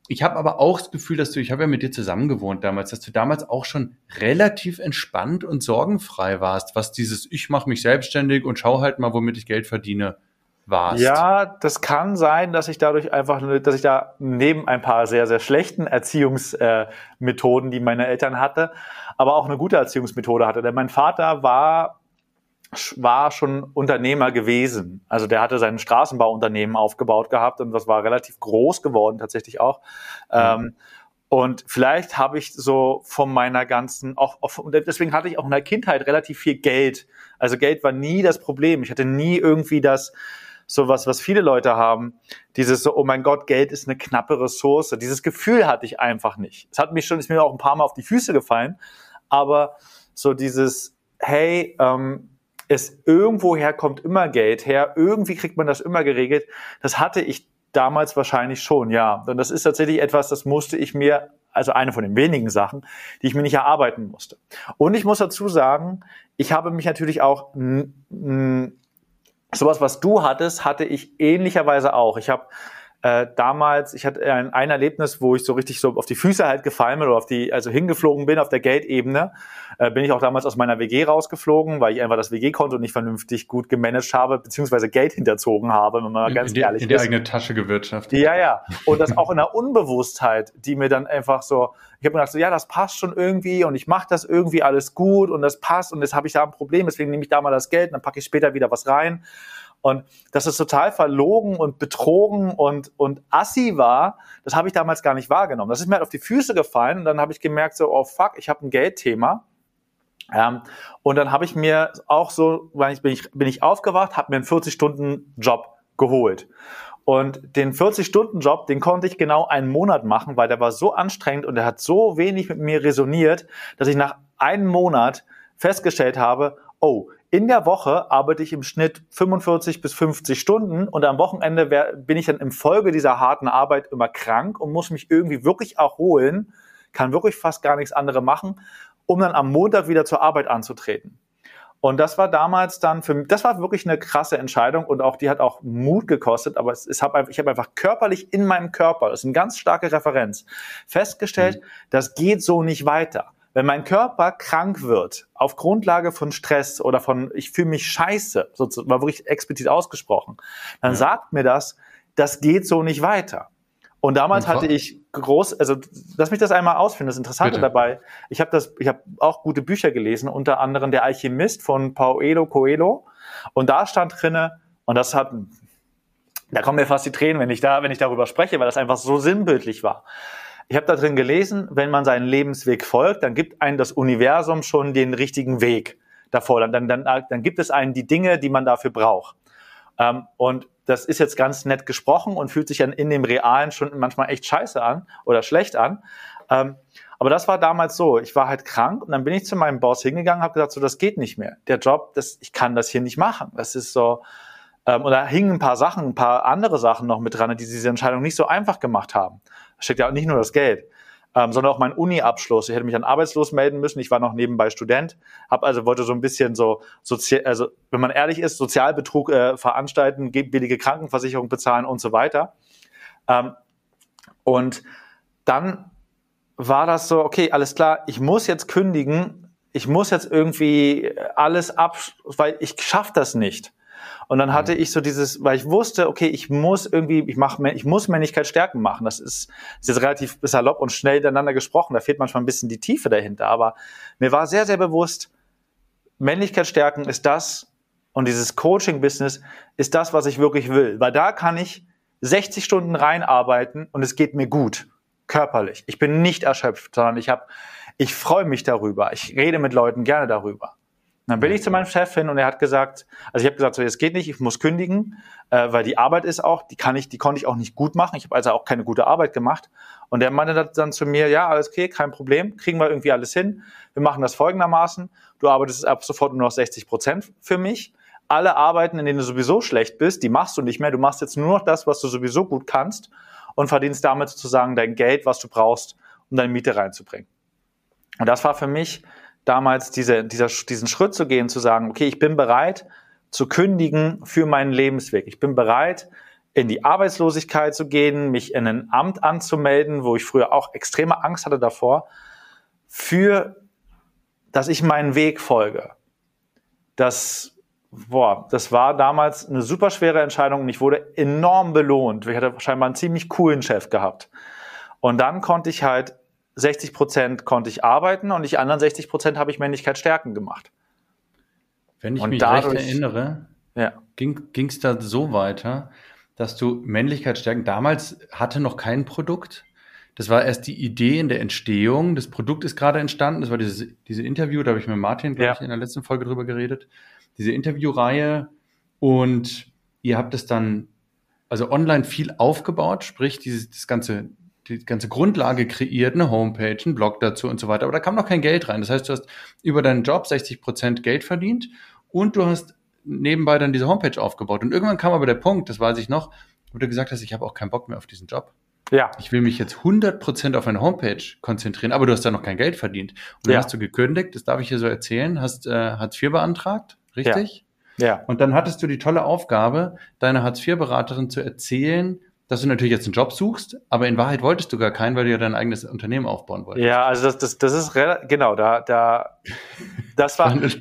S2: Ich habe aber auch das Gefühl, dass du, ich habe ja mit dir zusammen gewohnt damals, dass du damals auch schon relativ entspannt und sorgenfrei warst, was dieses Ich mache mich selbstständig und schau halt mal, womit ich Geld verdiene warst.
S1: Ja, das kann sein, dass ich dadurch einfach, dass ich da neben ein paar sehr, sehr schlechten Erziehungsmethoden, die meine Eltern hatte, aber auch eine gute Erziehungsmethode hatte. Denn mein Vater war war schon Unternehmer gewesen. Also der hatte sein Straßenbauunternehmen aufgebaut gehabt und das war relativ groß geworden tatsächlich auch. Mhm. Ähm, und vielleicht habe ich so von meiner ganzen, auch, auch deswegen hatte ich auch in der Kindheit relativ viel Geld. Also Geld war nie das Problem. Ich hatte nie irgendwie das, sowas, was viele Leute haben, dieses so, oh mein Gott, Geld ist eine knappe Ressource. Dieses Gefühl hatte ich einfach nicht. Es hat mich schon, ist mir auch ein paar Mal auf die Füße gefallen, aber so dieses, hey, ähm, es irgendwoher kommt immer Geld her, irgendwie kriegt man das immer geregelt. Das hatte ich damals wahrscheinlich schon, ja. Und das ist tatsächlich etwas, das musste ich mir, also eine von den wenigen Sachen, die ich mir nicht erarbeiten musste. Und ich muss dazu sagen, ich habe mich natürlich auch sowas, was du hattest, hatte ich ähnlicherweise auch. Ich habe äh, damals, ich hatte ein, ein Erlebnis, wo ich so richtig so auf die Füße halt gefallen bin oder auf die, also hingeflogen bin auf der Geldebene. Äh, bin ich auch damals aus meiner WG rausgeflogen, weil ich einfach das WG-Konto nicht vernünftig gut gemanagt habe, beziehungsweise Geld hinterzogen habe, wenn man
S2: in,
S1: ganz
S2: in die,
S1: ehrlich
S2: in die eigene Tasche gewirtschaftet.
S1: Ja, ja. Und das auch in der Unbewusstheit, die mir dann einfach so, ich habe mir gedacht, so, ja, das passt schon irgendwie und ich mache das irgendwie alles gut und das passt und jetzt habe ich da ein Problem, deswegen nehme ich da mal das Geld und dann packe ich später wieder was rein. Und dass es total verlogen und betrogen und, und assi war, das habe ich damals gar nicht wahrgenommen. Das ist mir halt auf die Füße gefallen und dann habe ich gemerkt, so, oh fuck, ich habe ein Geldthema. Ähm, und dann habe ich mir auch so, weil ich bin ich, bin ich aufgewacht, habe mir einen 40-Stunden-Job geholt. Und den 40-Stunden-Job, den konnte ich genau einen Monat machen, weil der war so anstrengend und der hat so wenig mit mir resoniert, dass ich nach einem Monat festgestellt habe, oh, in der Woche arbeite ich im Schnitt 45 bis 50 Stunden und am Wochenende wär, bin ich dann im Folge dieser harten Arbeit immer krank und muss mich irgendwie wirklich erholen, kann wirklich fast gar nichts anderes machen, um dann am Montag wieder zur Arbeit anzutreten. Und das war damals dann für mich, das war wirklich eine krasse Entscheidung und auch die hat auch Mut gekostet, aber es, es hab, ich habe einfach körperlich in meinem Körper, das ist eine ganz starke Referenz, festgestellt, mhm. das geht so nicht weiter. Wenn mein Körper krank wird, auf Grundlage von Stress oder von, ich fühle mich scheiße, sozusagen, war wirklich explizit ausgesprochen, dann ja. sagt mir das, das geht so nicht weiter. Und damals Und hatte ich groß, also lass mich das einmal ausfinden. Das Interessante Bitte. dabei, ich habe das, ich habe auch gute Bücher gelesen, unter anderem Der Alchemist von Paulo Coelho. Und da stand drinne, und das hat, da kommen mir fast die Tränen, wenn ich da, wenn ich darüber spreche, weil das einfach so sinnbildlich war. Ich habe da drin gelesen, wenn man seinen Lebensweg folgt, dann gibt einem das Universum schon den richtigen Weg davor. Dann, dann, dann, gibt es einen die Dinge, die man dafür braucht. Ähm, und das ist jetzt ganz nett gesprochen und fühlt sich dann in dem Realen schon manchmal echt scheiße an oder schlecht an. Ähm, aber das war damals so. Ich war halt krank und dann bin ich zu meinem Boss hingegangen, habe gesagt, so das geht nicht mehr. Der Job, das, ich kann das hier nicht machen. Das ist so. Ähm, und da hingen ein paar Sachen, ein paar andere Sachen noch mit dran, die diese Entscheidung nicht so einfach gemacht haben steckt ja nicht nur das Geld, ähm, sondern auch mein Uni-Abschluss. Ich hätte mich dann arbeitslos melden müssen. Ich war noch nebenbei Student, habe also wollte so ein bisschen so sozial, also wenn man ehrlich ist, Sozialbetrug äh, veranstalten, billige Krankenversicherung bezahlen und so weiter. Ähm, und dann war das so, okay, alles klar, ich muss jetzt kündigen, ich muss jetzt irgendwie alles ab, weil ich schaff das nicht. Und dann hatte mhm. ich so dieses, weil ich wusste, okay, ich muss irgendwie, ich mache, ich muss Männlichkeit stärken machen. Das ist, ist jetzt relativ salopp und schnell miteinander gesprochen. Da fehlt manchmal ein bisschen die Tiefe dahinter. Aber mir war sehr, sehr bewusst, Männlichkeit stärken ist das, und dieses Coaching-Business ist das, was ich wirklich will. Weil da kann ich 60 Stunden reinarbeiten und es geht mir gut, körperlich. Ich bin nicht erschöpft, sondern ich habe, ich freue mich darüber. Ich rede mit Leuten gerne darüber. Und dann bin ich zu meinem Chef hin und er hat gesagt, also ich habe gesagt, so es geht nicht, ich muss kündigen, äh, weil die Arbeit ist auch, die kann ich, die konnte ich auch nicht gut machen. Ich habe also auch keine gute Arbeit gemacht. Und er meinte dann zu mir, ja, alles okay, kein Problem, kriegen wir irgendwie alles hin. Wir machen das folgendermaßen: Du arbeitest ab sofort nur noch 60 Prozent für mich alle Arbeiten, in denen du sowieso schlecht bist, die machst du nicht mehr. Du machst jetzt nur noch das, was du sowieso gut kannst und verdienst damit sozusagen dein Geld, was du brauchst, um deine Miete reinzubringen. Und das war für mich damals diese, dieser, diesen Schritt zu gehen, zu sagen, okay, ich bin bereit zu kündigen für meinen Lebensweg. Ich bin bereit, in die Arbeitslosigkeit zu gehen, mich in ein Amt anzumelden, wo ich früher auch extreme Angst hatte davor, für, dass ich meinen Weg folge. Dass boah, das war damals eine super schwere Entscheidung und ich wurde enorm belohnt. Ich hatte scheinbar einen ziemlich coolen Chef gehabt. Und dann konnte ich halt 60 Prozent konnte ich arbeiten und die anderen 60 Prozent habe ich Männlichkeit stärken gemacht.
S2: Wenn ich und mich dadurch, recht erinnere, ja. ging es da so weiter, dass du Männlichkeit stärken, damals hatte noch kein Produkt. Das war erst die Idee in der Entstehung. Das Produkt ist gerade entstanden. Das war dieses, diese Interview, da habe ich mit Martin, glaube ja. ich, in der letzten Folge drüber geredet diese Interviewreihe und ihr habt es dann also online viel aufgebaut, sprich dieses das ganze die ganze Grundlage kreiert, eine Homepage, ein Blog dazu und so weiter. Aber da kam noch kein Geld rein. Das heißt, du hast über deinen Job 60 Prozent Geld verdient und du hast nebenbei dann diese Homepage aufgebaut. Und irgendwann kam aber der Punkt, das weiß ich noch, wo du gesagt hast, ich habe auch keinen Bock mehr auf diesen Job. Ja. Ich will mich jetzt 100 Prozent auf eine Homepage konzentrieren, aber du hast da noch kein Geld verdient. Und dann ja. hast du gekündigt, das darf ich hier so erzählen, hast äh, Hartz IV beantragt, richtig? Ja. ja. Und dann hattest du die tolle Aufgabe, deiner Hartz-IV-Beraterin zu erzählen, dass du natürlich jetzt einen Job suchst, aber in Wahrheit wolltest du gar keinen, weil du ja dein eigenes Unternehmen aufbauen wolltest.
S1: Ja, also das, das, das ist genau, da, da, das war, das,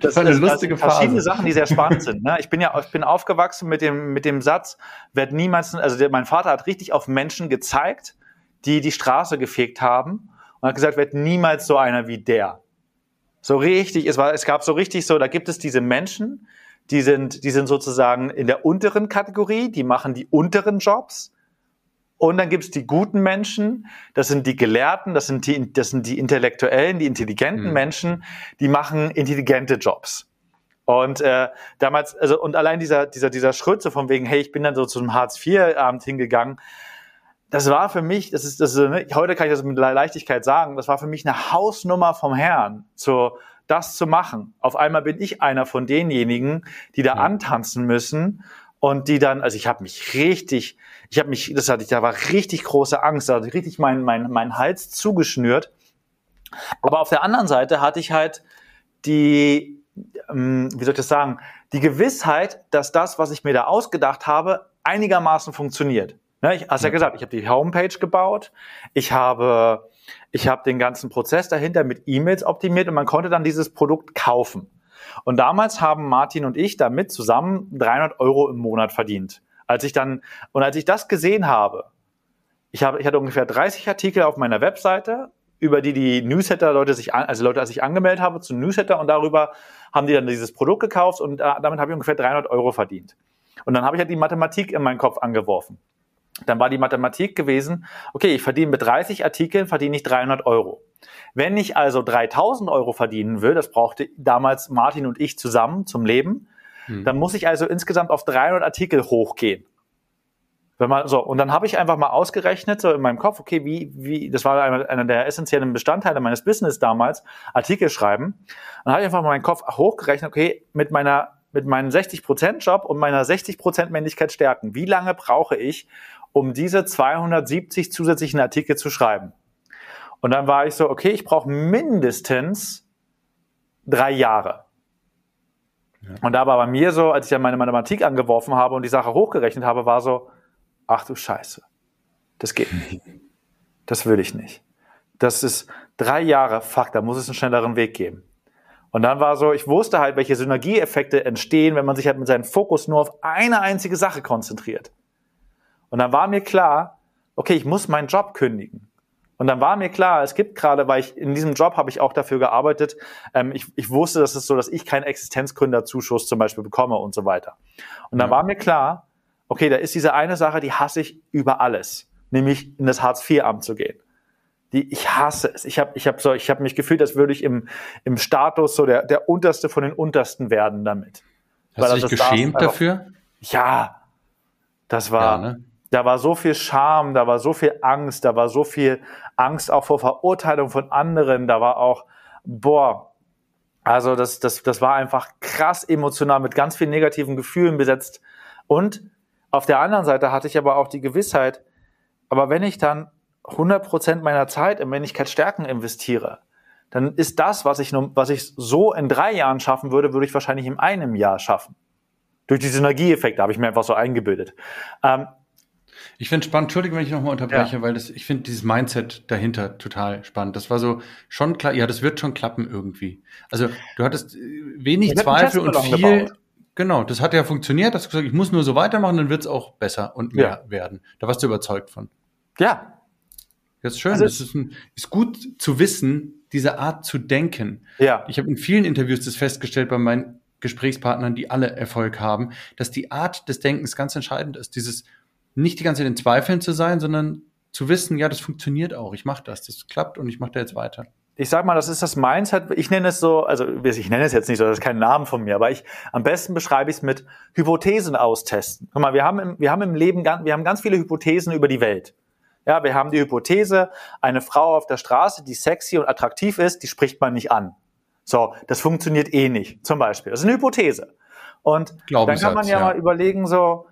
S2: das, war eine lustige Phase.
S1: Verschiedene Sachen, die sehr spannend sind. Ne? Ich bin ja, ich bin aufgewachsen mit dem, mit dem Satz, werd niemals, also der, mein Vater hat richtig auf Menschen gezeigt, die die Straße gefegt haben und hat gesagt, werd niemals so einer wie der. So richtig, es war, es gab so richtig so, da gibt es diese Menschen, die sind, die sind sozusagen in der unteren Kategorie, die machen die unteren Jobs. Und dann gibt es die guten Menschen, das sind die Gelehrten, das sind die, das sind die Intellektuellen, die intelligenten mhm. Menschen, die machen intelligente Jobs. Und äh, damals, also und allein dieser, dieser, dieser Schritt so von wegen, hey, ich bin dann so zum Hartz-IV-Abend hingegangen, das war für mich, das ist, das ist, ne, heute kann ich das mit Leichtigkeit sagen, das war für mich eine Hausnummer vom Herrn, zu, das zu machen. Auf einmal bin ich einer von denjenigen, die da ja. antanzen müssen und die dann, also ich habe mich richtig, ich habe mich, das hatte ich, da war richtig große Angst, da hatte ich richtig meinen mein, mein Hals zugeschnürt. Aber auf der anderen Seite hatte ich halt die, ähm, wie soll ich das sagen, die Gewissheit, dass das, was ich mir da ausgedacht habe, einigermaßen funktioniert. Ne, ich hast ja gesagt, ich habe die Homepage gebaut, ich habe, ich habe den ganzen Prozess dahinter mit E-Mails optimiert und man konnte dann dieses Produkt kaufen. Und damals haben Martin und ich damit zusammen 300 Euro im Monat verdient. Als ich dann, und als ich das gesehen habe, ich habe, ich hatte ungefähr 30 Artikel auf meiner Webseite, über die die Newsletter-Leute sich, an, also Leute, als ich angemeldet habe zum Newsletter und darüber haben die dann dieses Produkt gekauft und äh, damit habe ich ungefähr 300 Euro verdient. Und dann habe ich halt die Mathematik in meinen Kopf angeworfen. Dann war die Mathematik gewesen, okay, ich verdiene mit 30 Artikeln, verdiene ich 300 Euro. Wenn ich also 3000 Euro verdienen will, das brauchte damals Martin und ich zusammen zum Leben, hm. dann muss ich also insgesamt auf 300 Artikel hochgehen. Wenn man, so, und dann habe ich einfach mal ausgerechnet, so in meinem Kopf, okay, wie, wie, das war einer, einer der essentiellen Bestandteile meines Business damals, Artikel schreiben. dann habe ich einfach mal meinen Kopf hochgerechnet, okay, mit meiner, mit meinem 60% Job und meiner 60% Männlichkeit stärken. Wie lange brauche ich, um diese 270 zusätzlichen Artikel zu schreiben. Und dann war ich so, okay, ich brauche mindestens drei Jahre. Ja. Und da war bei mir so, als ich dann meine Mathematik angeworfen habe und die Sache hochgerechnet habe, war so, ach du Scheiße, das geht nicht. Das will ich nicht. Das ist drei Jahre, fuck, da muss es einen schnelleren Weg geben. Und dann war so, ich wusste halt, welche Synergieeffekte entstehen, wenn man sich halt mit seinem Fokus nur auf eine einzige Sache konzentriert. Und dann war mir klar, okay, ich muss meinen Job kündigen. Und dann war mir klar, es gibt gerade, weil ich in diesem Job habe ich auch dafür gearbeitet, ähm, ich, ich wusste, dass es so, dass ich keinen Existenzgründerzuschuss zum Beispiel bekomme und so weiter. Und dann war mir klar, okay, da ist diese eine Sache, die hasse ich über alles, nämlich in das Hartz-IV-Amt zu gehen. Die, ich hasse es. Ich habe ich hab so, ich hab mich gefühlt, als würde ich im, im Status so der, der Unterste von den Untersten werden damit.
S2: Hast du dich geschämt dafür?
S1: Ja, das war, ja, ne? Da war so viel Scham, da war so viel Angst, da war so viel Angst auch vor Verurteilung von anderen, da war auch, boah, also das, das, das war einfach krass emotional mit ganz vielen negativen Gefühlen besetzt. Und auf der anderen Seite hatte ich aber auch die Gewissheit, aber wenn ich dann 100 Prozent meiner Zeit in Männlichkeitsstärken investiere, dann ist das, was ich, nur, was ich so in drei Jahren schaffen würde, würde ich wahrscheinlich in einem Jahr schaffen. Durch die Synergieeffekte habe ich mir einfach so eingebildet. Ähm,
S2: ich finde spannend, Entschuldigung, wenn ich nochmal unterbreche, ja. weil das, ich finde dieses Mindset dahinter total spannend. Das war so schon klar, ja, das wird schon klappen irgendwie. Also du hattest äh, wenig Zweifel und viel. Gebaut. Genau, das hat ja funktioniert. Hast gesagt, ich muss nur so weitermachen, dann wird es auch besser und mehr ja. werden. Da warst du überzeugt von.
S1: Ja.
S2: Das ist schön. Also das ist, ein, ist gut zu wissen, diese Art zu denken.
S1: Ja.
S2: Ich habe in vielen Interviews das festgestellt bei meinen Gesprächspartnern, die alle Erfolg haben, dass die Art des Denkens ganz entscheidend ist. Dieses nicht die ganze Zeit in Zweifeln zu sein, sondern zu wissen, ja, das funktioniert auch, ich mache das, das klappt und ich mache da jetzt weiter.
S1: Ich sag mal, das ist das Mindset. Ich nenne es so, also ich nenne es jetzt nicht so, das ist kein Name von mir, aber ich am besten beschreibe ich es mit Hypothesen austesten. Guck mal, wir haben im, wir haben im Leben wir haben ganz viele Hypothesen über die Welt. Ja, wir haben die Hypothese, eine Frau auf der Straße, die sexy und attraktiv ist, die spricht man nicht an. So, das funktioniert eh nicht, zum Beispiel. Das ist eine Hypothese. Und dann kann man ja, ja, mal überlegen, so,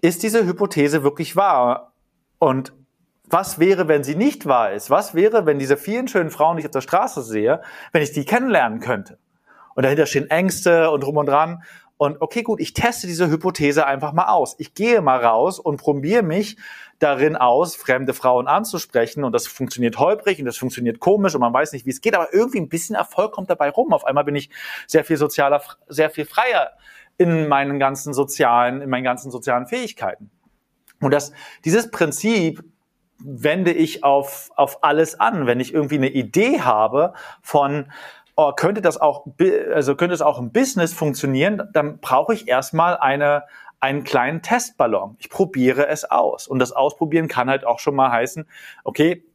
S1: ist diese Hypothese wirklich wahr? Und was wäre, wenn sie nicht wahr ist? Was wäre, wenn diese vielen schönen Frauen, die ich auf der Straße sehe, wenn ich die kennenlernen könnte? Und dahinter stehen Ängste und drum und dran. Und okay, gut, ich teste diese Hypothese einfach mal aus. Ich gehe mal raus und probiere mich darin aus, fremde Frauen anzusprechen. Und das funktioniert holprig und das funktioniert komisch und man weiß nicht, wie es geht. Aber irgendwie ein bisschen Erfolg kommt dabei rum. Auf einmal bin ich sehr viel sozialer, sehr viel freier in meinen ganzen sozialen, in meinen ganzen sozialen Fähigkeiten. Und das, dieses Prinzip wende ich auf, auf alles an. Wenn ich irgendwie eine Idee habe von, oh, könnte das auch, also könnte es auch im Business funktionieren, dann brauche ich erstmal eine, einen kleinen Testballon. Ich probiere es aus. Und das Ausprobieren kann halt auch schon mal heißen, okay,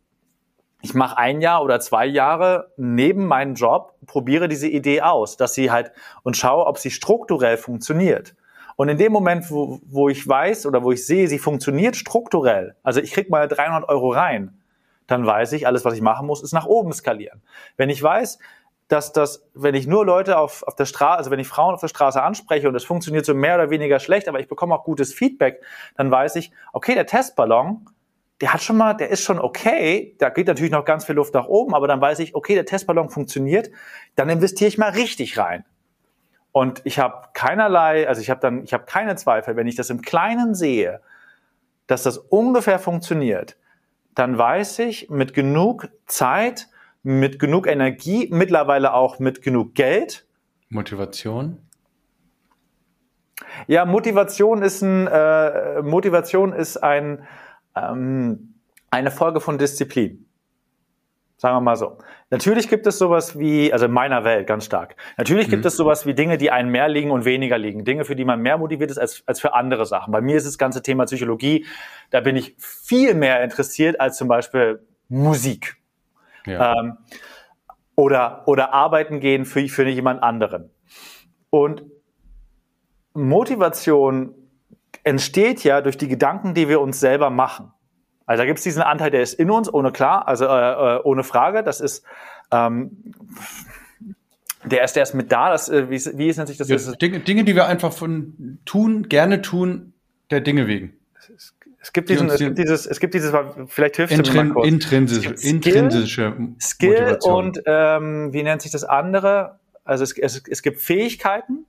S1: ich mache ein Jahr oder zwei Jahre neben meinem Job, probiere diese Idee aus, dass sie halt und schaue, ob sie strukturell funktioniert. Und in dem Moment, wo, wo ich weiß oder wo ich sehe, sie funktioniert strukturell, also ich krieg mal 300 Euro rein, dann weiß ich, alles, was ich machen muss, ist nach oben skalieren. Wenn ich weiß, dass das, wenn ich nur Leute auf, auf der Straße, also wenn ich Frauen auf der Straße anspreche und es funktioniert so mehr oder weniger schlecht, aber ich bekomme auch gutes Feedback, dann weiß ich, okay, der Testballon, der hat schon mal, der ist schon okay, da geht natürlich noch ganz viel Luft nach oben, aber dann weiß ich, okay, der Testballon funktioniert, dann investiere ich mal richtig rein. Und ich habe keinerlei, also ich habe dann, ich habe keine Zweifel, wenn ich das im Kleinen sehe, dass das ungefähr funktioniert, dann weiß ich mit genug Zeit, mit genug Energie, mittlerweile auch mit genug Geld.
S2: Motivation?
S1: Ja, Motivation ist ein äh, Motivation ist ein ähm, eine Folge von Disziplin. Sagen wir mal so. Natürlich gibt es sowas wie, also in meiner Welt ganz stark. Natürlich gibt mhm. es sowas wie Dinge, die einen mehr liegen und weniger liegen. Dinge, für die man mehr motiviert ist als, als für andere Sachen. Bei mir ist das ganze Thema Psychologie, da bin ich viel mehr interessiert als zum Beispiel Musik. Ja. Ähm, oder, oder arbeiten gehen für, für jemand anderen. Und Motivation entsteht ja durch die Gedanken, die wir uns selber machen. Also da gibt es diesen Anteil, der ist in uns, ohne klar, also äh, äh, ohne Frage. Das ist ähm, der ist, der ist mit da. Das, äh, wie, wie nennt sich das? Ja,
S2: Dinge, Dinge, die wir einfach von tun, gerne tun, der Dinge wegen.
S1: Es gibt diesen, es gibt dieses, es gibt dieses, vielleicht hilft
S2: Intrin, mir mal kurz. Intrinsische, Skill, intrinsische
S1: Skill Motivation. und ähm, wie nennt sich das andere? Also es, es, es gibt Fähigkeiten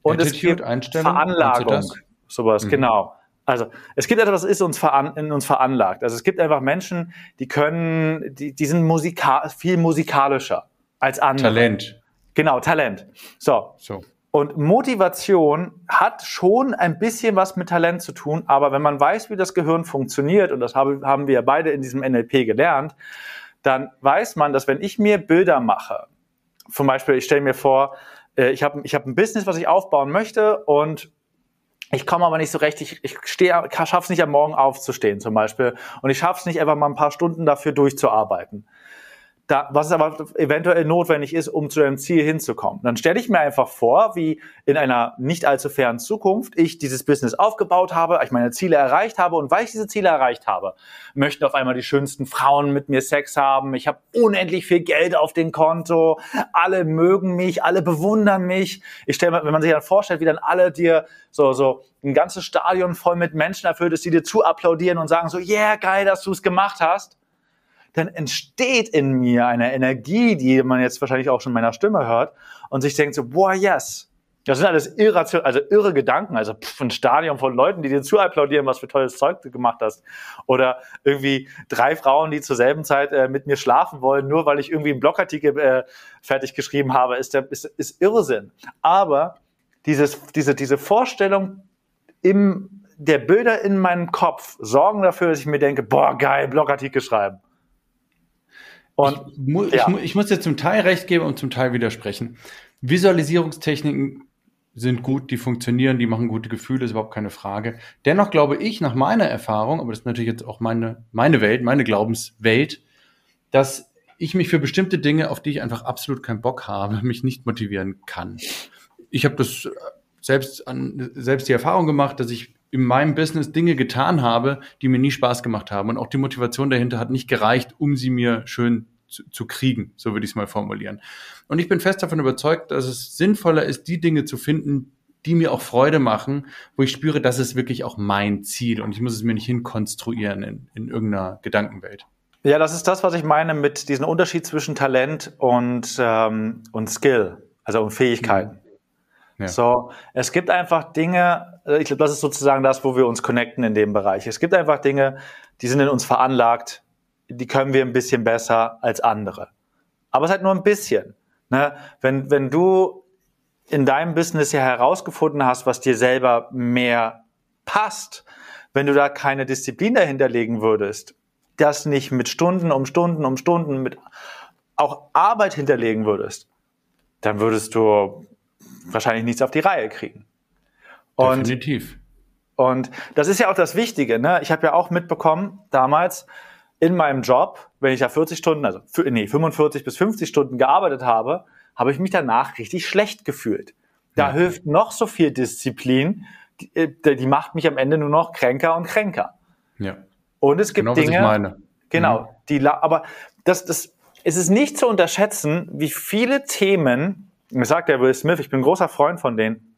S1: und Attitude, es gibt Veranlagung, sowas, mhm. genau. Also es gibt etwas, was ist uns veran in uns veranlagt. Also es gibt einfach Menschen, die können, die, die sind musika viel musikalischer als andere.
S2: Talent.
S1: Genau, Talent. So. so. Und Motivation hat schon ein bisschen was mit Talent zu tun, aber wenn man weiß, wie das Gehirn funktioniert, und das haben wir beide in diesem NLP gelernt, dann weiß man, dass wenn ich mir Bilder mache, zum Beispiel, ich stelle mir vor, äh, ich habe ich hab ein Business, was ich aufbauen möchte und ich komme aber nicht so recht, ich, ich stehe, schaffe es nicht am Morgen aufzustehen zum Beispiel. Und ich schaffe es nicht einfach mal ein paar Stunden dafür durchzuarbeiten da, was aber eventuell notwendig ist, um zu einem Ziel hinzukommen. Dann stelle ich mir einfach vor, wie in einer nicht allzu fernen Zukunft ich dieses Business aufgebaut habe, ich meine Ziele erreicht habe und weil ich diese Ziele erreicht habe, möchten auf einmal die schönsten Frauen mit mir Sex haben, ich habe unendlich viel Geld auf dem Konto, alle mögen mich, alle bewundern mich. Ich stelle mir, wenn man sich dann vorstellt, wie dann alle dir so, so ein ganzes Stadion voll mit Menschen erfüllt ist, die dir zu applaudieren und sagen so, yeah, geil, dass du es gemacht hast dann entsteht in mir eine Energie, die man jetzt wahrscheinlich auch schon in meiner Stimme hört und sich denkt so, boah, yes. Das sind alles irration, also irre Gedanken, also pff, ein Stadion von Leuten, die dir zu applaudieren, was für tolles Zeug du gemacht hast. Oder irgendwie drei Frauen, die zur selben Zeit äh, mit mir schlafen wollen, nur weil ich irgendwie einen Blogartikel äh, fertig geschrieben habe, ist, der, ist, ist Irrsinn. Aber dieses, diese, diese Vorstellung im, der Bilder in meinem Kopf sorgen dafür, dass ich mir denke, boah, geil, Blogartikel schreiben.
S2: Und, ich, mu ja. ich, ich muss dir zum Teil recht geben und zum Teil widersprechen. Visualisierungstechniken sind gut, die funktionieren, die machen gute Gefühle, ist überhaupt keine Frage. Dennoch glaube ich, nach meiner Erfahrung, aber das ist natürlich jetzt auch meine, meine Welt, meine Glaubenswelt, dass ich mich für bestimmte Dinge, auf die ich einfach absolut keinen Bock habe, mich nicht motivieren kann. Ich habe das selbst, an, selbst die Erfahrung gemacht, dass ich in meinem Business Dinge getan habe, die mir nie Spaß gemacht haben. Und auch die Motivation dahinter hat nicht gereicht, um sie mir schön zu, zu kriegen, so würde ich es mal formulieren. Und ich bin fest davon überzeugt, dass es sinnvoller ist, die Dinge zu finden, die mir auch Freude machen, wo ich spüre, das ist wirklich auch mein Ziel und ich muss es mir nicht hinkonstruieren in, in irgendeiner Gedankenwelt.
S1: Ja, das ist das, was ich meine mit diesem Unterschied zwischen Talent und, ähm, und Skill, also und Fähigkeiten. Ja. So, es gibt einfach Dinge, äh, ich glaube, das ist sozusagen das, wo wir uns connecten in dem Bereich. Es gibt einfach Dinge, die sind in uns veranlagt, die können wir ein bisschen besser als andere. Aber es ist halt nur ein bisschen. Ne? Wenn, wenn du in deinem Business ja herausgefunden hast, was dir selber mehr passt, wenn du da keine Disziplin dahinter legen würdest, das nicht mit Stunden um Stunden um Stunden mit auch Arbeit hinterlegen würdest, dann würdest du wahrscheinlich nichts auf die Reihe kriegen.
S2: Und, Definitiv.
S1: Und das ist ja auch das Wichtige. Ne? Ich habe ja auch mitbekommen damals in meinem Job, wenn ich ja 40 Stunden, also nee, 45 bis 50 Stunden gearbeitet habe, habe ich mich danach richtig schlecht gefühlt. Da ja. hilft noch so viel Disziplin, die, äh, die, macht mich am Ende nur noch kränker und kränker.
S2: Ja.
S1: Und es gibt genau, Dinge, was ich meine. genau, mhm. die, aber das, das, es ist nicht zu unterschätzen, wie viele Themen sagt der Will Smith, ich bin ein großer Freund von denen,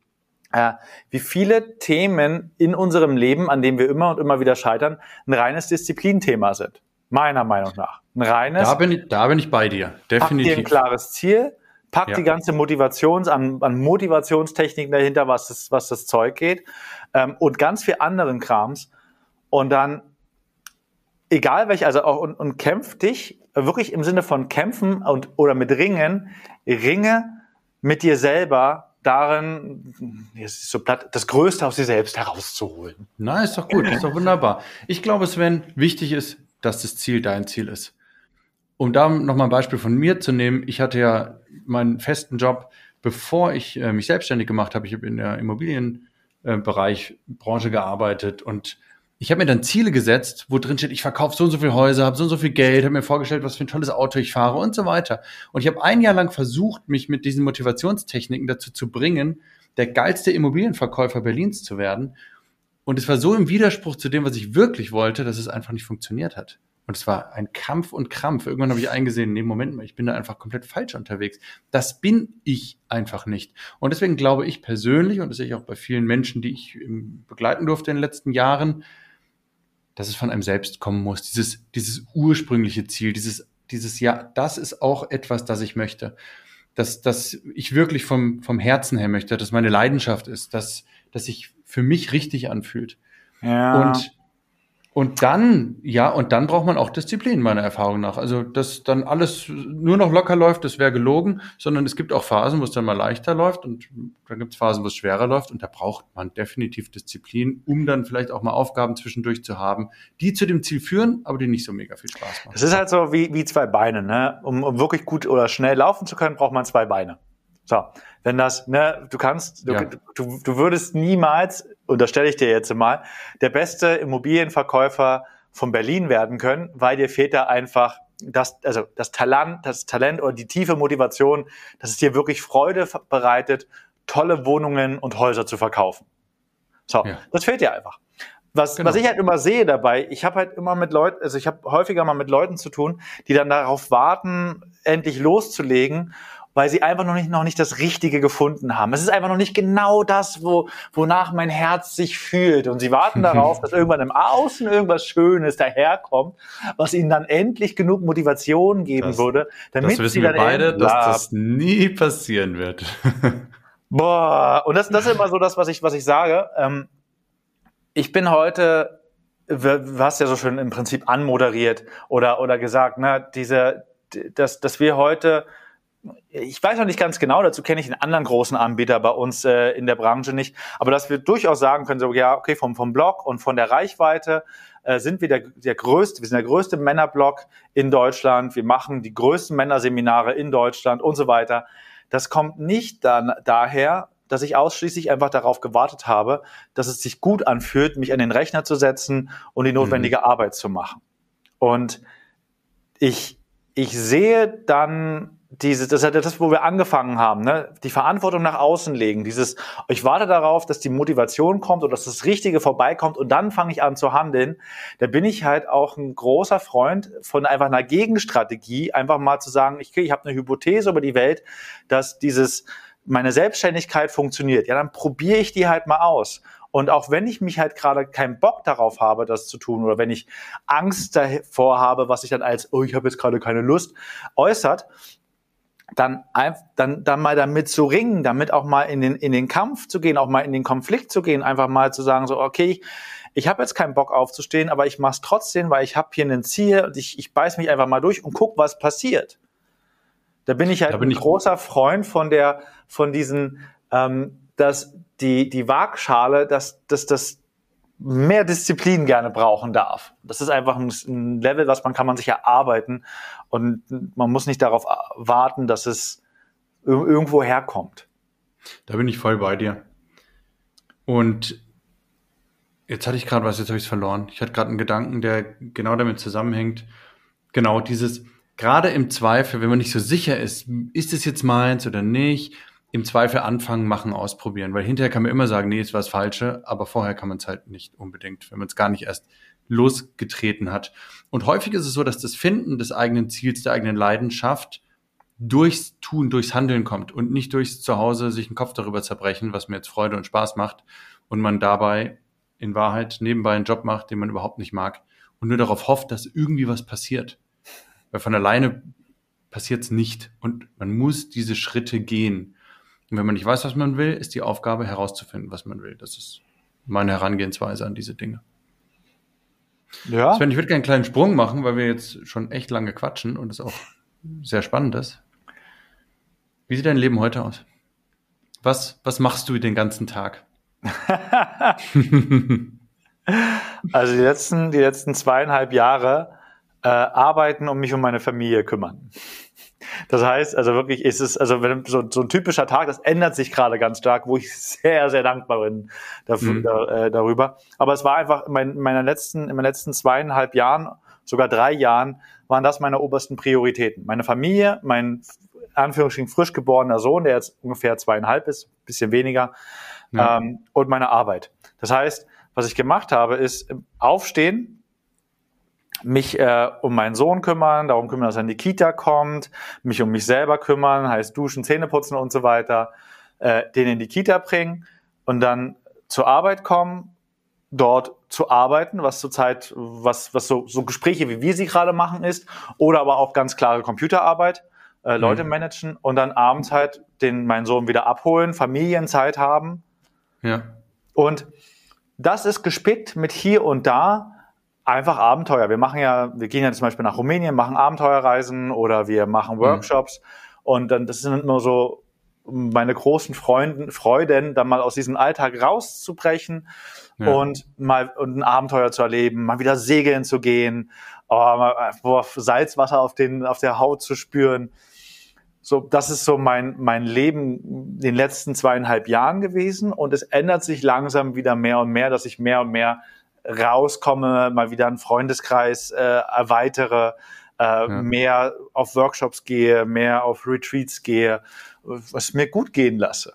S1: äh, wie viele Themen in unserem Leben, an denen wir immer und immer wieder scheitern, ein reines Disziplinthema sind. Meiner Meinung nach. Ein reines.
S2: Da bin ich, da bin ich bei dir. Definitiv.
S1: Pack dir ein klares Ziel, pack ja. die ganze Motivations, an, an Motivationstechniken dahinter, was das, was das Zeug geht, ähm, und ganz viel anderen Krams. Und dann, egal welch, also auch, und, und kämpf dich, wirklich im Sinne von kämpfen und, oder mit Ringen, ringe mit dir selber darin, ist so platt, das Größte aus dir selbst herauszuholen.
S2: Na, ist doch gut, ist doch wunderbar. Ich glaube, Sven, wichtig ist, dass das Ziel dein Ziel ist. Um da nochmal ein Beispiel von mir zu nehmen, ich hatte ja meinen festen Job, bevor ich äh, mich selbstständig gemacht habe. Ich habe in der Immobilienbereich, äh, Branche gearbeitet und ich habe mir dann Ziele gesetzt, wo drin steht, ich verkaufe so und so viele Häuser, habe so und so viel Geld, habe mir vorgestellt, was für ein tolles Auto ich fahre und so weiter. Und ich habe ein Jahr lang versucht, mich mit diesen Motivationstechniken dazu zu bringen, der geilste Immobilienverkäufer Berlins zu werden. Und es war so im Widerspruch zu dem, was ich wirklich wollte, dass es einfach nicht funktioniert hat. Und es war ein Kampf und Krampf. Irgendwann habe ich eingesehen, nee, Moment mal, ich bin da einfach komplett falsch unterwegs. Das bin ich einfach nicht. Und deswegen glaube ich persönlich, und das sehe ich auch bei vielen Menschen, die ich begleiten durfte in den letzten Jahren, dass es von einem selbst kommen muss. Dieses, dieses ursprüngliche Ziel, dieses, dieses, ja, das ist auch etwas, das ich möchte. Dass, dass ich wirklich vom, vom Herzen her möchte, dass meine Leidenschaft ist, dass, dass sich für mich richtig anfühlt. Ja. Und Und dann, ja, und dann braucht man auch Disziplin, meiner Erfahrung nach. Also, dass dann alles nur noch locker läuft, das wäre gelogen, sondern es gibt auch Phasen, wo es dann mal leichter läuft und dann gibt es Phasen, wo es schwerer läuft und da braucht man definitiv Disziplin, um dann vielleicht auch mal Aufgaben zwischendurch zu haben, die zu dem Ziel führen, aber die nicht so mega viel Spaß machen.
S1: Es ist halt so wie, wie zwei Beine, ne? Um, um wirklich gut oder schnell laufen zu können, braucht man zwei Beine. So, wenn das, ne, du kannst, du, ja. du, du würdest niemals, unterstelle ich dir jetzt mal, der beste Immobilienverkäufer von Berlin werden können, weil dir fehlt da einfach das, also das Talent, das Talent oder die tiefe Motivation, dass es dir wirklich Freude bereitet, tolle Wohnungen und Häuser zu verkaufen. So, ja. das fehlt dir einfach. Was, genau. was ich halt immer sehe dabei, ich habe halt immer mit Leuten, also ich habe häufiger mal mit Leuten zu tun, die dann darauf warten, endlich loszulegen weil sie einfach noch nicht, noch nicht das Richtige gefunden haben. Es ist einfach noch nicht genau das, wo, wonach mein Herz sich fühlt. Und sie warten darauf, dass irgendwann im Außen irgendwas Schönes daherkommt, was ihnen dann endlich genug Motivation geben
S2: das,
S1: würde,
S2: damit das wissen sie dann wir beide, dass das nie passieren wird.
S1: Boah, und das, das ist immer so das, was ich, was ich sage. Ähm, ich bin heute, du hast ja so schön im Prinzip anmoderiert oder, oder gesagt, ne, diese, dass, dass wir heute ich weiß noch nicht ganz genau, dazu kenne ich einen anderen großen Anbieter bei uns äh, in der Branche nicht, aber dass wir durchaus sagen können, so ja, okay, vom, vom Blog und von der Reichweite äh, sind wir der, der größte, wir sind der größte Männerblog in Deutschland, wir machen die größten Männerseminare in Deutschland und so weiter. Das kommt nicht dann daher, dass ich ausschließlich einfach darauf gewartet habe, dass es sich gut anfühlt, mich an den Rechner zu setzen und die notwendige mhm. Arbeit zu machen. Und ich, ich sehe dann diese, das ist das, wo wir angefangen haben, ne? die Verantwortung nach außen legen, dieses, ich warte darauf, dass die Motivation kommt oder dass das Richtige vorbeikommt und dann fange ich an zu handeln, da bin ich halt auch ein großer Freund von einfach einer Gegenstrategie, einfach mal zu sagen, ich, ich habe eine Hypothese über die Welt, dass dieses, meine Selbstständigkeit funktioniert, ja, dann probiere ich die halt mal aus. Und auch wenn ich mich halt gerade keinen Bock darauf habe, das zu tun, oder wenn ich Angst davor habe, was ich dann als, oh, ich habe jetzt gerade keine Lust, äußert, dann, dann, dann mal damit zu ringen, damit auch mal in den, in den Kampf zu gehen, auch mal in den Konflikt zu gehen, einfach mal zu sagen, so, okay, ich, ich habe jetzt keinen Bock aufzustehen, aber ich mache es trotzdem, weil ich habe hier ein Ziel und ich, ich beiß mich einfach mal durch und guck, was passiert. Da bin ich halt bin ein ich großer Freund von der, von diesen, ähm, dass die, die Waagschale, dass, dass das mehr Disziplin gerne brauchen darf. Das ist einfach ein, Level, was man kann man sich erarbeiten und man muss nicht darauf warten, dass es irgendwo herkommt.
S2: Da bin ich voll bei dir. Und jetzt hatte ich gerade was, jetzt habe ich es verloren. Ich hatte gerade einen Gedanken, der genau damit zusammenhängt. Genau dieses, gerade im Zweifel, wenn man nicht so sicher ist, ist es jetzt meins oder nicht, im Zweifel anfangen, machen, ausprobieren. Weil hinterher kann man immer sagen, nee, es war das Falsche, aber vorher kann man es halt nicht unbedingt, wenn man es gar nicht erst losgetreten hat. Und häufig ist es so, dass das Finden des eigenen Ziels, der eigenen Leidenschaft durchs Tun, durchs Handeln kommt und nicht durchs Zuhause sich einen Kopf darüber zerbrechen, was mir jetzt Freude und Spaß macht und man dabei in Wahrheit nebenbei einen Job macht, den man überhaupt nicht mag und nur darauf hofft, dass irgendwie was passiert. Weil von alleine passiert es nicht und man muss diese Schritte gehen. Und wenn man nicht weiß, was man will, ist die Aufgabe herauszufinden, was man will. Das ist meine Herangehensweise an diese Dinge. Ja. Sven, ich würde gerne einen kleinen Sprung machen, weil wir jetzt schon echt lange quatschen und es auch sehr spannend ist. Wie sieht dein Leben heute aus? Was, was machst du den ganzen Tag?
S1: also die letzten, die letzten zweieinhalb Jahre äh, arbeiten und mich um meine Familie kümmern. Das heißt, also wirklich ist es, also wenn so, so ein typischer Tag, das ändert sich gerade ganz stark, wo ich sehr, sehr dankbar bin dafür, mhm. da, äh, darüber. Aber es war einfach in, mein, meiner letzten, in meinen letzten zweieinhalb Jahren, sogar drei Jahren, waren das meine obersten Prioritäten. Meine Familie, mein Anführungsstrichen frisch geborener Sohn, der jetzt ungefähr zweieinhalb ist, bisschen weniger, ja. ähm, und meine Arbeit. Das heißt, was ich gemacht habe, ist aufstehen, mich äh, um meinen Sohn kümmern, darum kümmern, dass er in die Kita kommt, mich um mich selber kümmern, heißt duschen, Zähne putzen und so weiter, äh, den in die Kita bringen und dann zur Arbeit kommen, dort zu arbeiten, was zurzeit, was, was so, so Gespräche wie wir sie gerade machen ist, oder aber auch ganz klare Computerarbeit, äh, Leute mhm. managen und dann abends halt den meinen Sohn wieder abholen, Familienzeit haben.
S2: Ja.
S1: Und das ist gespickt mit hier und da einfach Abenteuer. Wir machen ja, wir gehen ja zum Beispiel nach Rumänien, machen Abenteuerreisen oder wir machen Workshops. Mhm. Und dann, das sind immer so meine großen Freunden, Freuden, dann mal aus diesem Alltag rauszubrechen ja. und mal und ein Abenteuer zu erleben, mal wieder segeln zu gehen, oh, mal, boah, Salzwasser auf den auf der Haut zu spüren. So, das ist so mein mein Leben in den letzten zweieinhalb Jahren gewesen und es ändert sich langsam wieder mehr und mehr, dass ich mehr und mehr rauskomme, mal wieder einen Freundeskreis äh, erweitere, äh, ja. mehr auf Workshops gehe, mehr auf Retreats gehe, was mir gut gehen lasse.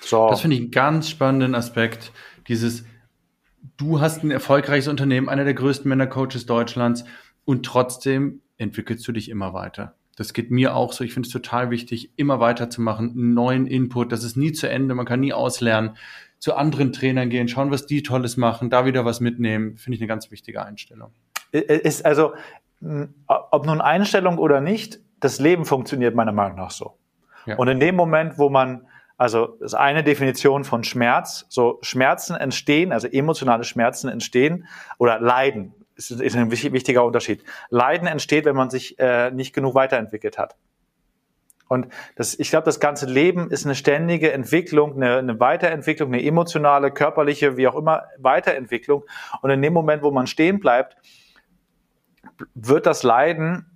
S2: So. Das finde ich einen ganz spannenden Aspekt. Dieses, du hast ein erfolgreiches Unternehmen, einer der größten Männercoaches Deutschlands und trotzdem entwickelst du dich immer weiter. Das geht mir auch so. Ich finde es total wichtig, immer weiterzumachen, einen neuen Input. Das ist nie zu Ende. Man kann nie auslernen. Zu anderen Trainern gehen, schauen, was die Tolles machen, da wieder was mitnehmen. Finde ich eine ganz wichtige Einstellung.
S1: Ist also, ob nun Einstellung oder nicht, das Leben funktioniert meiner Meinung nach so. Ja. Und in dem Moment, wo man, also das ist eine Definition von Schmerz, so Schmerzen entstehen, also emotionale Schmerzen entstehen oder Leiden, ist, ist ein wichtiger Unterschied. Leiden entsteht, wenn man sich äh, nicht genug weiterentwickelt hat. Und das, ich glaube, das ganze Leben ist eine ständige Entwicklung, eine, eine Weiterentwicklung, eine emotionale, körperliche, wie auch immer, Weiterentwicklung. Und in dem Moment, wo man stehen bleibt, wird das Leiden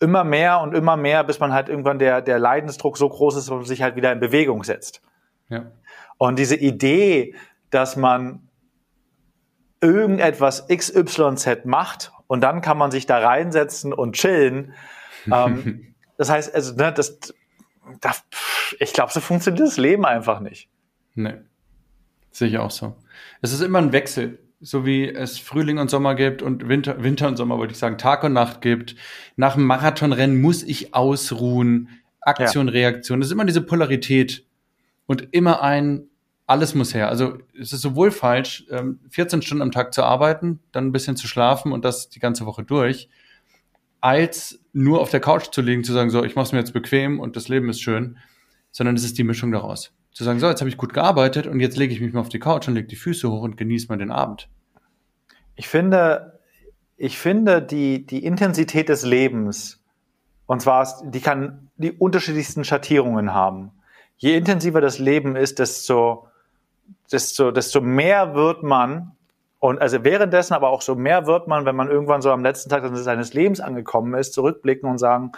S1: immer mehr und immer mehr, bis man halt irgendwann der, der Leidensdruck so groß ist, dass man sich halt wieder in Bewegung setzt. Ja. Und diese Idee, dass man irgendetwas XYZ macht und dann kann man sich da reinsetzen und chillen. ähm, das heißt, also, ne, das, das ich glaube, so funktioniert das Leben einfach nicht.
S2: Nee. Sehe ich auch so. Es ist immer ein Wechsel so wie es Frühling und Sommer gibt und Winter, Winter und Sommer, wollte ich sagen, Tag und Nacht gibt. Nach dem Marathonrennen muss ich ausruhen. Aktion, ja. Reaktion. Das ist immer diese Polarität und immer ein, alles muss her. Also es ist sowohl falsch, 14 ähm, Stunden am Tag zu arbeiten, dann ein bisschen zu schlafen und das die ganze Woche durch, als nur auf der Couch zu liegen, zu sagen, so, ich mach's mir jetzt bequem und das Leben ist schön, sondern es ist die Mischung daraus zu sagen, so, jetzt habe ich gut gearbeitet und jetzt lege ich mich mal auf die Couch und lege die Füße hoch und genieße mal den Abend.
S1: Ich finde, ich finde die, die Intensität des Lebens, und zwar, die kann die unterschiedlichsten Schattierungen haben. Je intensiver das Leben ist, desto, desto, desto mehr wird man, und also währenddessen aber auch so mehr wird man, wenn man irgendwann so am letzten Tag seines Lebens angekommen ist, zurückblicken und sagen,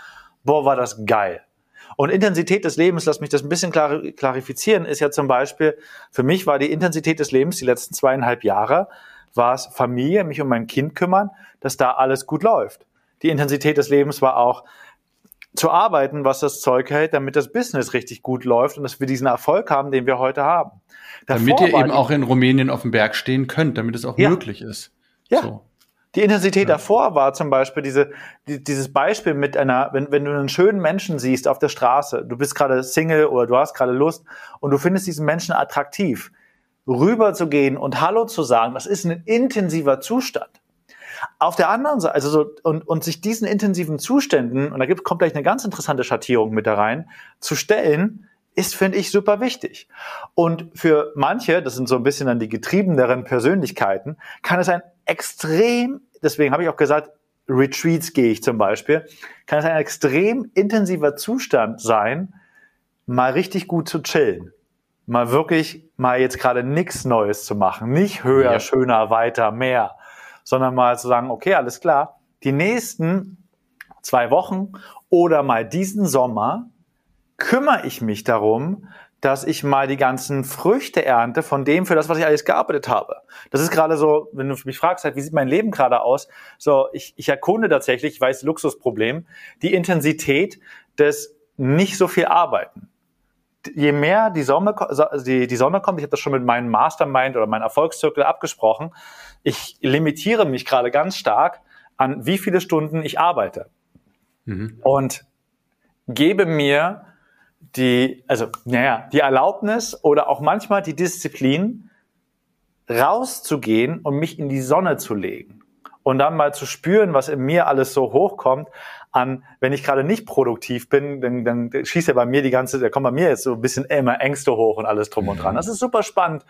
S1: boah, war das geil. Und Intensität des Lebens, lass mich das ein bisschen klarifizieren, ist ja zum Beispiel, für mich war die Intensität des Lebens die letzten zweieinhalb Jahre, war es Familie, mich um mein Kind kümmern, dass da alles gut läuft. Die Intensität des Lebens war auch zu arbeiten, was das Zeug hält, damit das Business richtig gut läuft und dass wir diesen Erfolg haben, den wir heute haben.
S2: Davor damit ihr eben auch in Rumänien auf dem Berg stehen könnt, damit es auch ja. möglich ist.
S1: Ja. So. Die Intensität ja. davor war zum Beispiel diese, die, dieses Beispiel mit einer, wenn, wenn du einen schönen Menschen siehst auf der Straße, du bist gerade Single oder du hast gerade Lust und du findest diesen Menschen attraktiv, rüber zu gehen und Hallo zu sagen, das ist ein intensiver Zustand. Auf der anderen Seite, also so, und, und sich diesen intensiven Zuständen, und da gibt, kommt gleich eine ganz interessante Schattierung mit da rein, zu stellen, ist, finde ich, super wichtig. Und für manche, das sind so ein bisschen dann die getriebeneren Persönlichkeiten, kann es ein extrem, deswegen habe ich auch gesagt, Retreats gehe ich zum Beispiel, kann es ein extrem intensiver Zustand sein, mal richtig gut zu chillen. Mal wirklich, mal jetzt gerade nichts Neues zu machen. Nicht höher, ja. schöner, weiter, mehr. Sondern mal zu sagen, okay, alles klar, die nächsten zwei Wochen oder mal diesen Sommer kümmere ich mich darum, dass ich mal die ganzen Früchte ernte von dem, für das, was ich alles gearbeitet habe. Das ist gerade so, wenn du mich fragst, halt, wie sieht mein Leben gerade aus? So, ich, ich erkunde tatsächlich, ich weiß, Luxusproblem, die Intensität des nicht so viel Arbeiten. Je mehr die Sonne, die, die Sonne kommt, ich habe das schon mit meinem Mastermind oder meinem Erfolgszirkel abgesprochen, ich limitiere mich gerade ganz stark an wie viele Stunden ich arbeite. Mhm. Und gebe mir die, also, naja, die Erlaubnis oder auch manchmal die Disziplin, rauszugehen und mich in die Sonne zu legen und dann mal zu spüren, was in mir alles so hochkommt an, wenn ich gerade nicht produktiv bin, dann, dann schießt ja bei mir die ganze, da kommen bei mir jetzt so ein bisschen immer Ängste hoch und alles drum und dran. Das ist super spannend.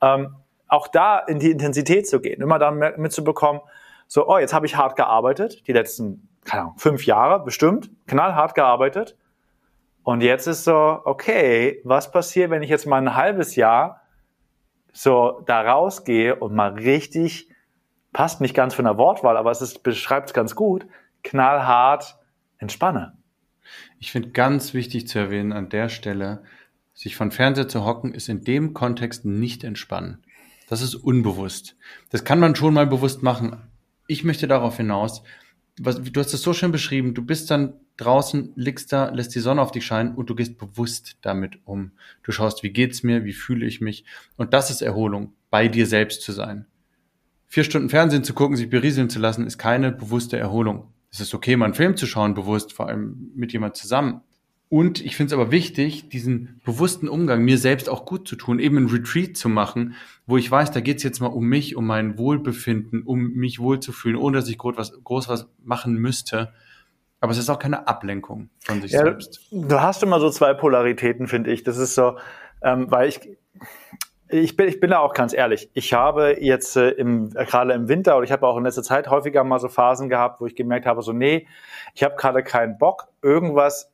S1: Ähm, auch da in die Intensität zu gehen, immer dann mitzubekommen, so, oh, jetzt habe ich hart gearbeitet, die letzten, keine Ahnung, fünf Jahre bestimmt, knallhart gearbeitet. Und jetzt ist so, okay, was passiert, wenn ich jetzt mal ein halbes Jahr so da rausgehe und mal richtig, passt nicht ganz von der Wortwahl, aber es beschreibt es ganz gut, knallhart entspanne.
S2: Ich finde ganz wichtig zu erwähnen an der Stelle, sich von Fernseher zu hocken, ist in dem Kontext nicht entspannen. Das ist unbewusst. Das kann man schon mal bewusst machen. Ich möchte darauf hinaus, was, du hast es so schön beschrieben, du bist dann draußen, liegst da, lässt die Sonne auf dich scheinen und du gehst bewusst damit um. Du schaust, wie geht's mir, wie fühle ich mich. Und das ist Erholung, bei dir selbst zu sein. Vier Stunden Fernsehen zu gucken, sich berieseln zu lassen, ist keine bewusste Erholung. Es ist okay, mal einen Film zu schauen, bewusst, vor allem mit jemand zusammen. Und ich finde es aber wichtig, diesen bewussten Umgang mir selbst auch gut zu tun, eben ein Retreat zu machen, wo ich weiß, da geht es jetzt mal um mich, um mein Wohlbefinden, um mich wohlzufühlen, ohne dass ich groß was, groß was machen müsste. Aber es ist auch keine Ablenkung von sich ja, selbst.
S1: Du hast immer so zwei Polaritäten, finde ich. Das ist so, ähm, weil ich, ich bin, ich bin da auch ganz ehrlich. Ich habe jetzt äh, im, gerade im Winter oder ich habe auch in letzter Zeit häufiger mal so Phasen gehabt, wo ich gemerkt habe, so nee, ich habe gerade keinen Bock, irgendwas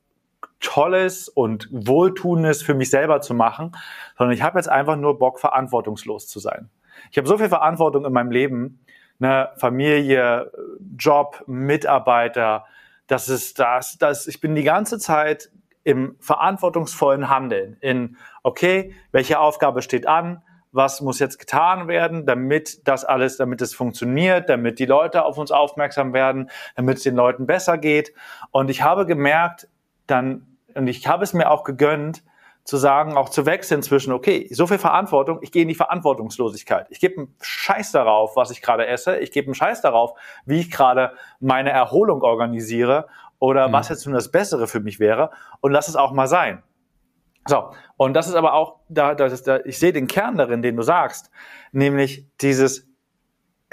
S1: Tolles und Wohltuendes für mich selber zu machen, sondern ich habe jetzt einfach nur Bock, verantwortungslos zu sein. Ich habe so viel Verantwortung in meinem Leben, ne, Familie, Job, Mitarbeiter, das ist das, das, ich bin die ganze Zeit im verantwortungsvollen Handeln, in, okay, welche Aufgabe steht an, was muss jetzt getan werden, damit das alles, damit es funktioniert, damit die Leute auf uns aufmerksam werden, damit es den Leuten besser geht. Und ich habe gemerkt, dann und ich habe es mir auch gegönnt, zu sagen, auch zu wechseln zwischen, okay, so viel Verantwortung, ich gehe in die Verantwortungslosigkeit. Ich gebe einen Scheiß darauf, was ich gerade esse. Ich gebe einen Scheiß darauf, wie ich gerade meine Erholung organisiere oder mhm. was jetzt nun das Bessere für mich wäre und lass es auch mal sein. So, und das ist aber auch, da, das ist da, ich sehe den Kern darin, den du sagst, nämlich dieses,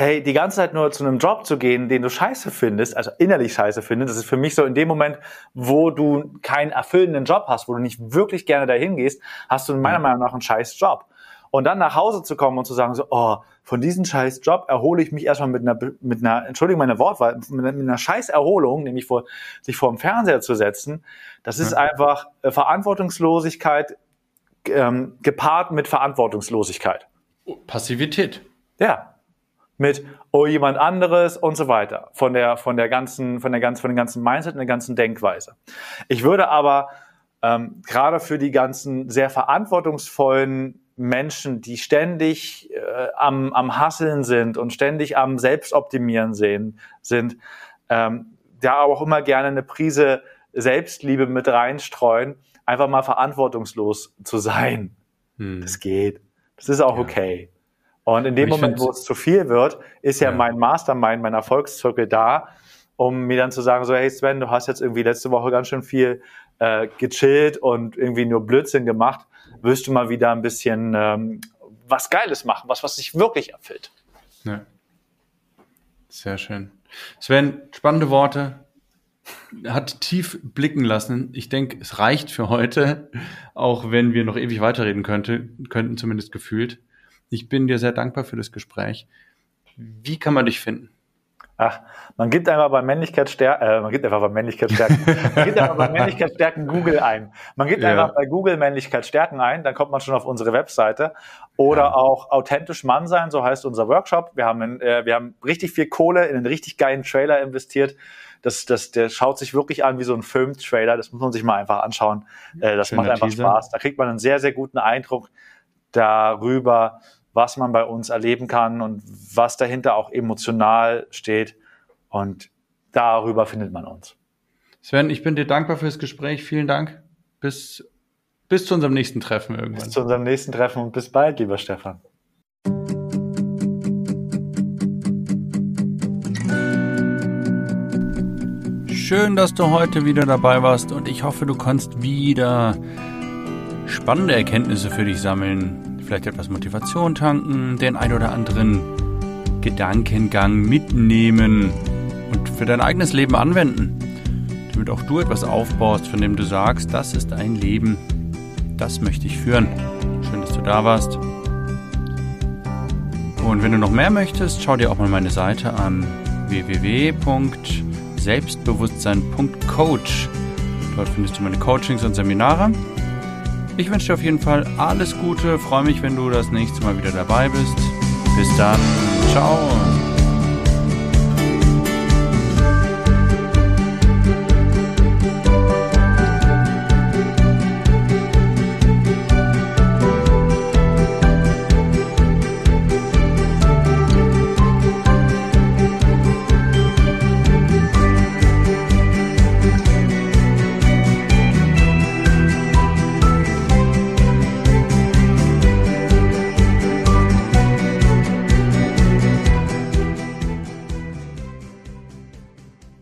S1: hey, die ganze Zeit nur zu einem Job zu gehen, den du scheiße findest, also innerlich scheiße findest, das ist für mich so in dem Moment, wo du keinen erfüllenden Job hast, wo du nicht wirklich gerne dahin gehst, hast du meiner Meinung nach einen scheiß Job. Und dann nach Hause zu kommen und zu sagen so, oh, von diesem scheiß Job erhole ich mich erstmal mit einer, mit einer, Entschuldigung meine Wortwahl, mit einer, scheiß Erholung, nämlich vor, sich vor dem Fernseher zu setzen. Das ist einfach äh, Verantwortungslosigkeit ähm, gepaart mit Verantwortungslosigkeit.
S2: Passivität.
S1: Ja, mit oh jemand anderes und so weiter von der von der ganzen von der ganzen von den ganzen Mindset und der ganzen Denkweise. Ich würde aber ähm, gerade für die ganzen sehr verantwortungsvollen Menschen, die ständig äh, am am Hasseln sind und ständig am Selbstoptimieren sehen sind, ähm, da auch immer gerne eine Prise Selbstliebe mit reinstreuen, einfach mal verantwortungslos zu sein. Hm. Das geht. Das ist auch ja. okay. Und in dem Moment, wo es zu viel wird, ist ja, ja, mein Mastermind, mein Erfolgszirkel da, um mir dann zu sagen, so, hey Sven, du hast jetzt irgendwie letzte Woche ganz schön viel äh, gechillt und irgendwie nur Blödsinn gemacht. Wirst du mal wieder ein bisschen ähm, was Geiles machen, was, was sich wirklich erfüllt. Ja.
S2: Sehr schön. Sven, spannende Worte. Hat tief blicken lassen. Ich denke, es reicht für heute, auch wenn wir noch ewig weiterreden könnte, könnten, zumindest gefühlt. Ich bin dir sehr dankbar für das Gespräch. Wie kann man dich finden?
S1: Ach, man gibt einfach bei Männlichkeitsstärken, äh, man gibt einfach bei Männlichkeitsstärken, man gibt einfach bei Männlichkeitsstärken Google ein. Man gibt ja. einfach bei Google Männlichkeitsstärken ein, dann kommt man schon auf unsere Webseite. Oder ja. auch authentisch Mann sein, so heißt unser Workshop. Wir haben, in, äh, wir haben richtig viel Kohle in einen richtig geilen Trailer investiert. Das, das, der schaut sich wirklich an wie so ein Film-Trailer. Das muss man sich mal einfach anschauen. Äh, das Schöner macht einfach Teaser. Spaß. Da kriegt man einen sehr, sehr guten Eindruck darüber, was man bei uns erleben kann und was dahinter auch emotional steht. Und darüber findet man uns.
S2: Sven, ich bin dir dankbar fürs Gespräch. Vielen Dank. Bis, bis zu unserem nächsten Treffen irgendwann.
S1: Bis zu unserem nächsten Treffen und bis bald, lieber Stefan.
S2: Schön, dass du heute wieder dabei warst und ich hoffe, du kannst wieder spannende Erkenntnisse für dich sammeln vielleicht etwas Motivation tanken, den ein oder anderen Gedankengang mitnehmen und für dein eigenes Leben anwenden, damit auch du etwas aufbaust, von dem du sagst, das ist ein Leben, das möchte ich führen. Schön, dass du da warst. Und wenn du noch mehr möchtest, schau dir auch mal meine Seite an www.selbstbewusstsein.coach. Dort findest du meine Coachings und Seminare. Ich wünsche dir auf jeden Fall alles Gute, freue mich, wenn du das nächste Mal wieder dabei bist. Bis dann, ciao.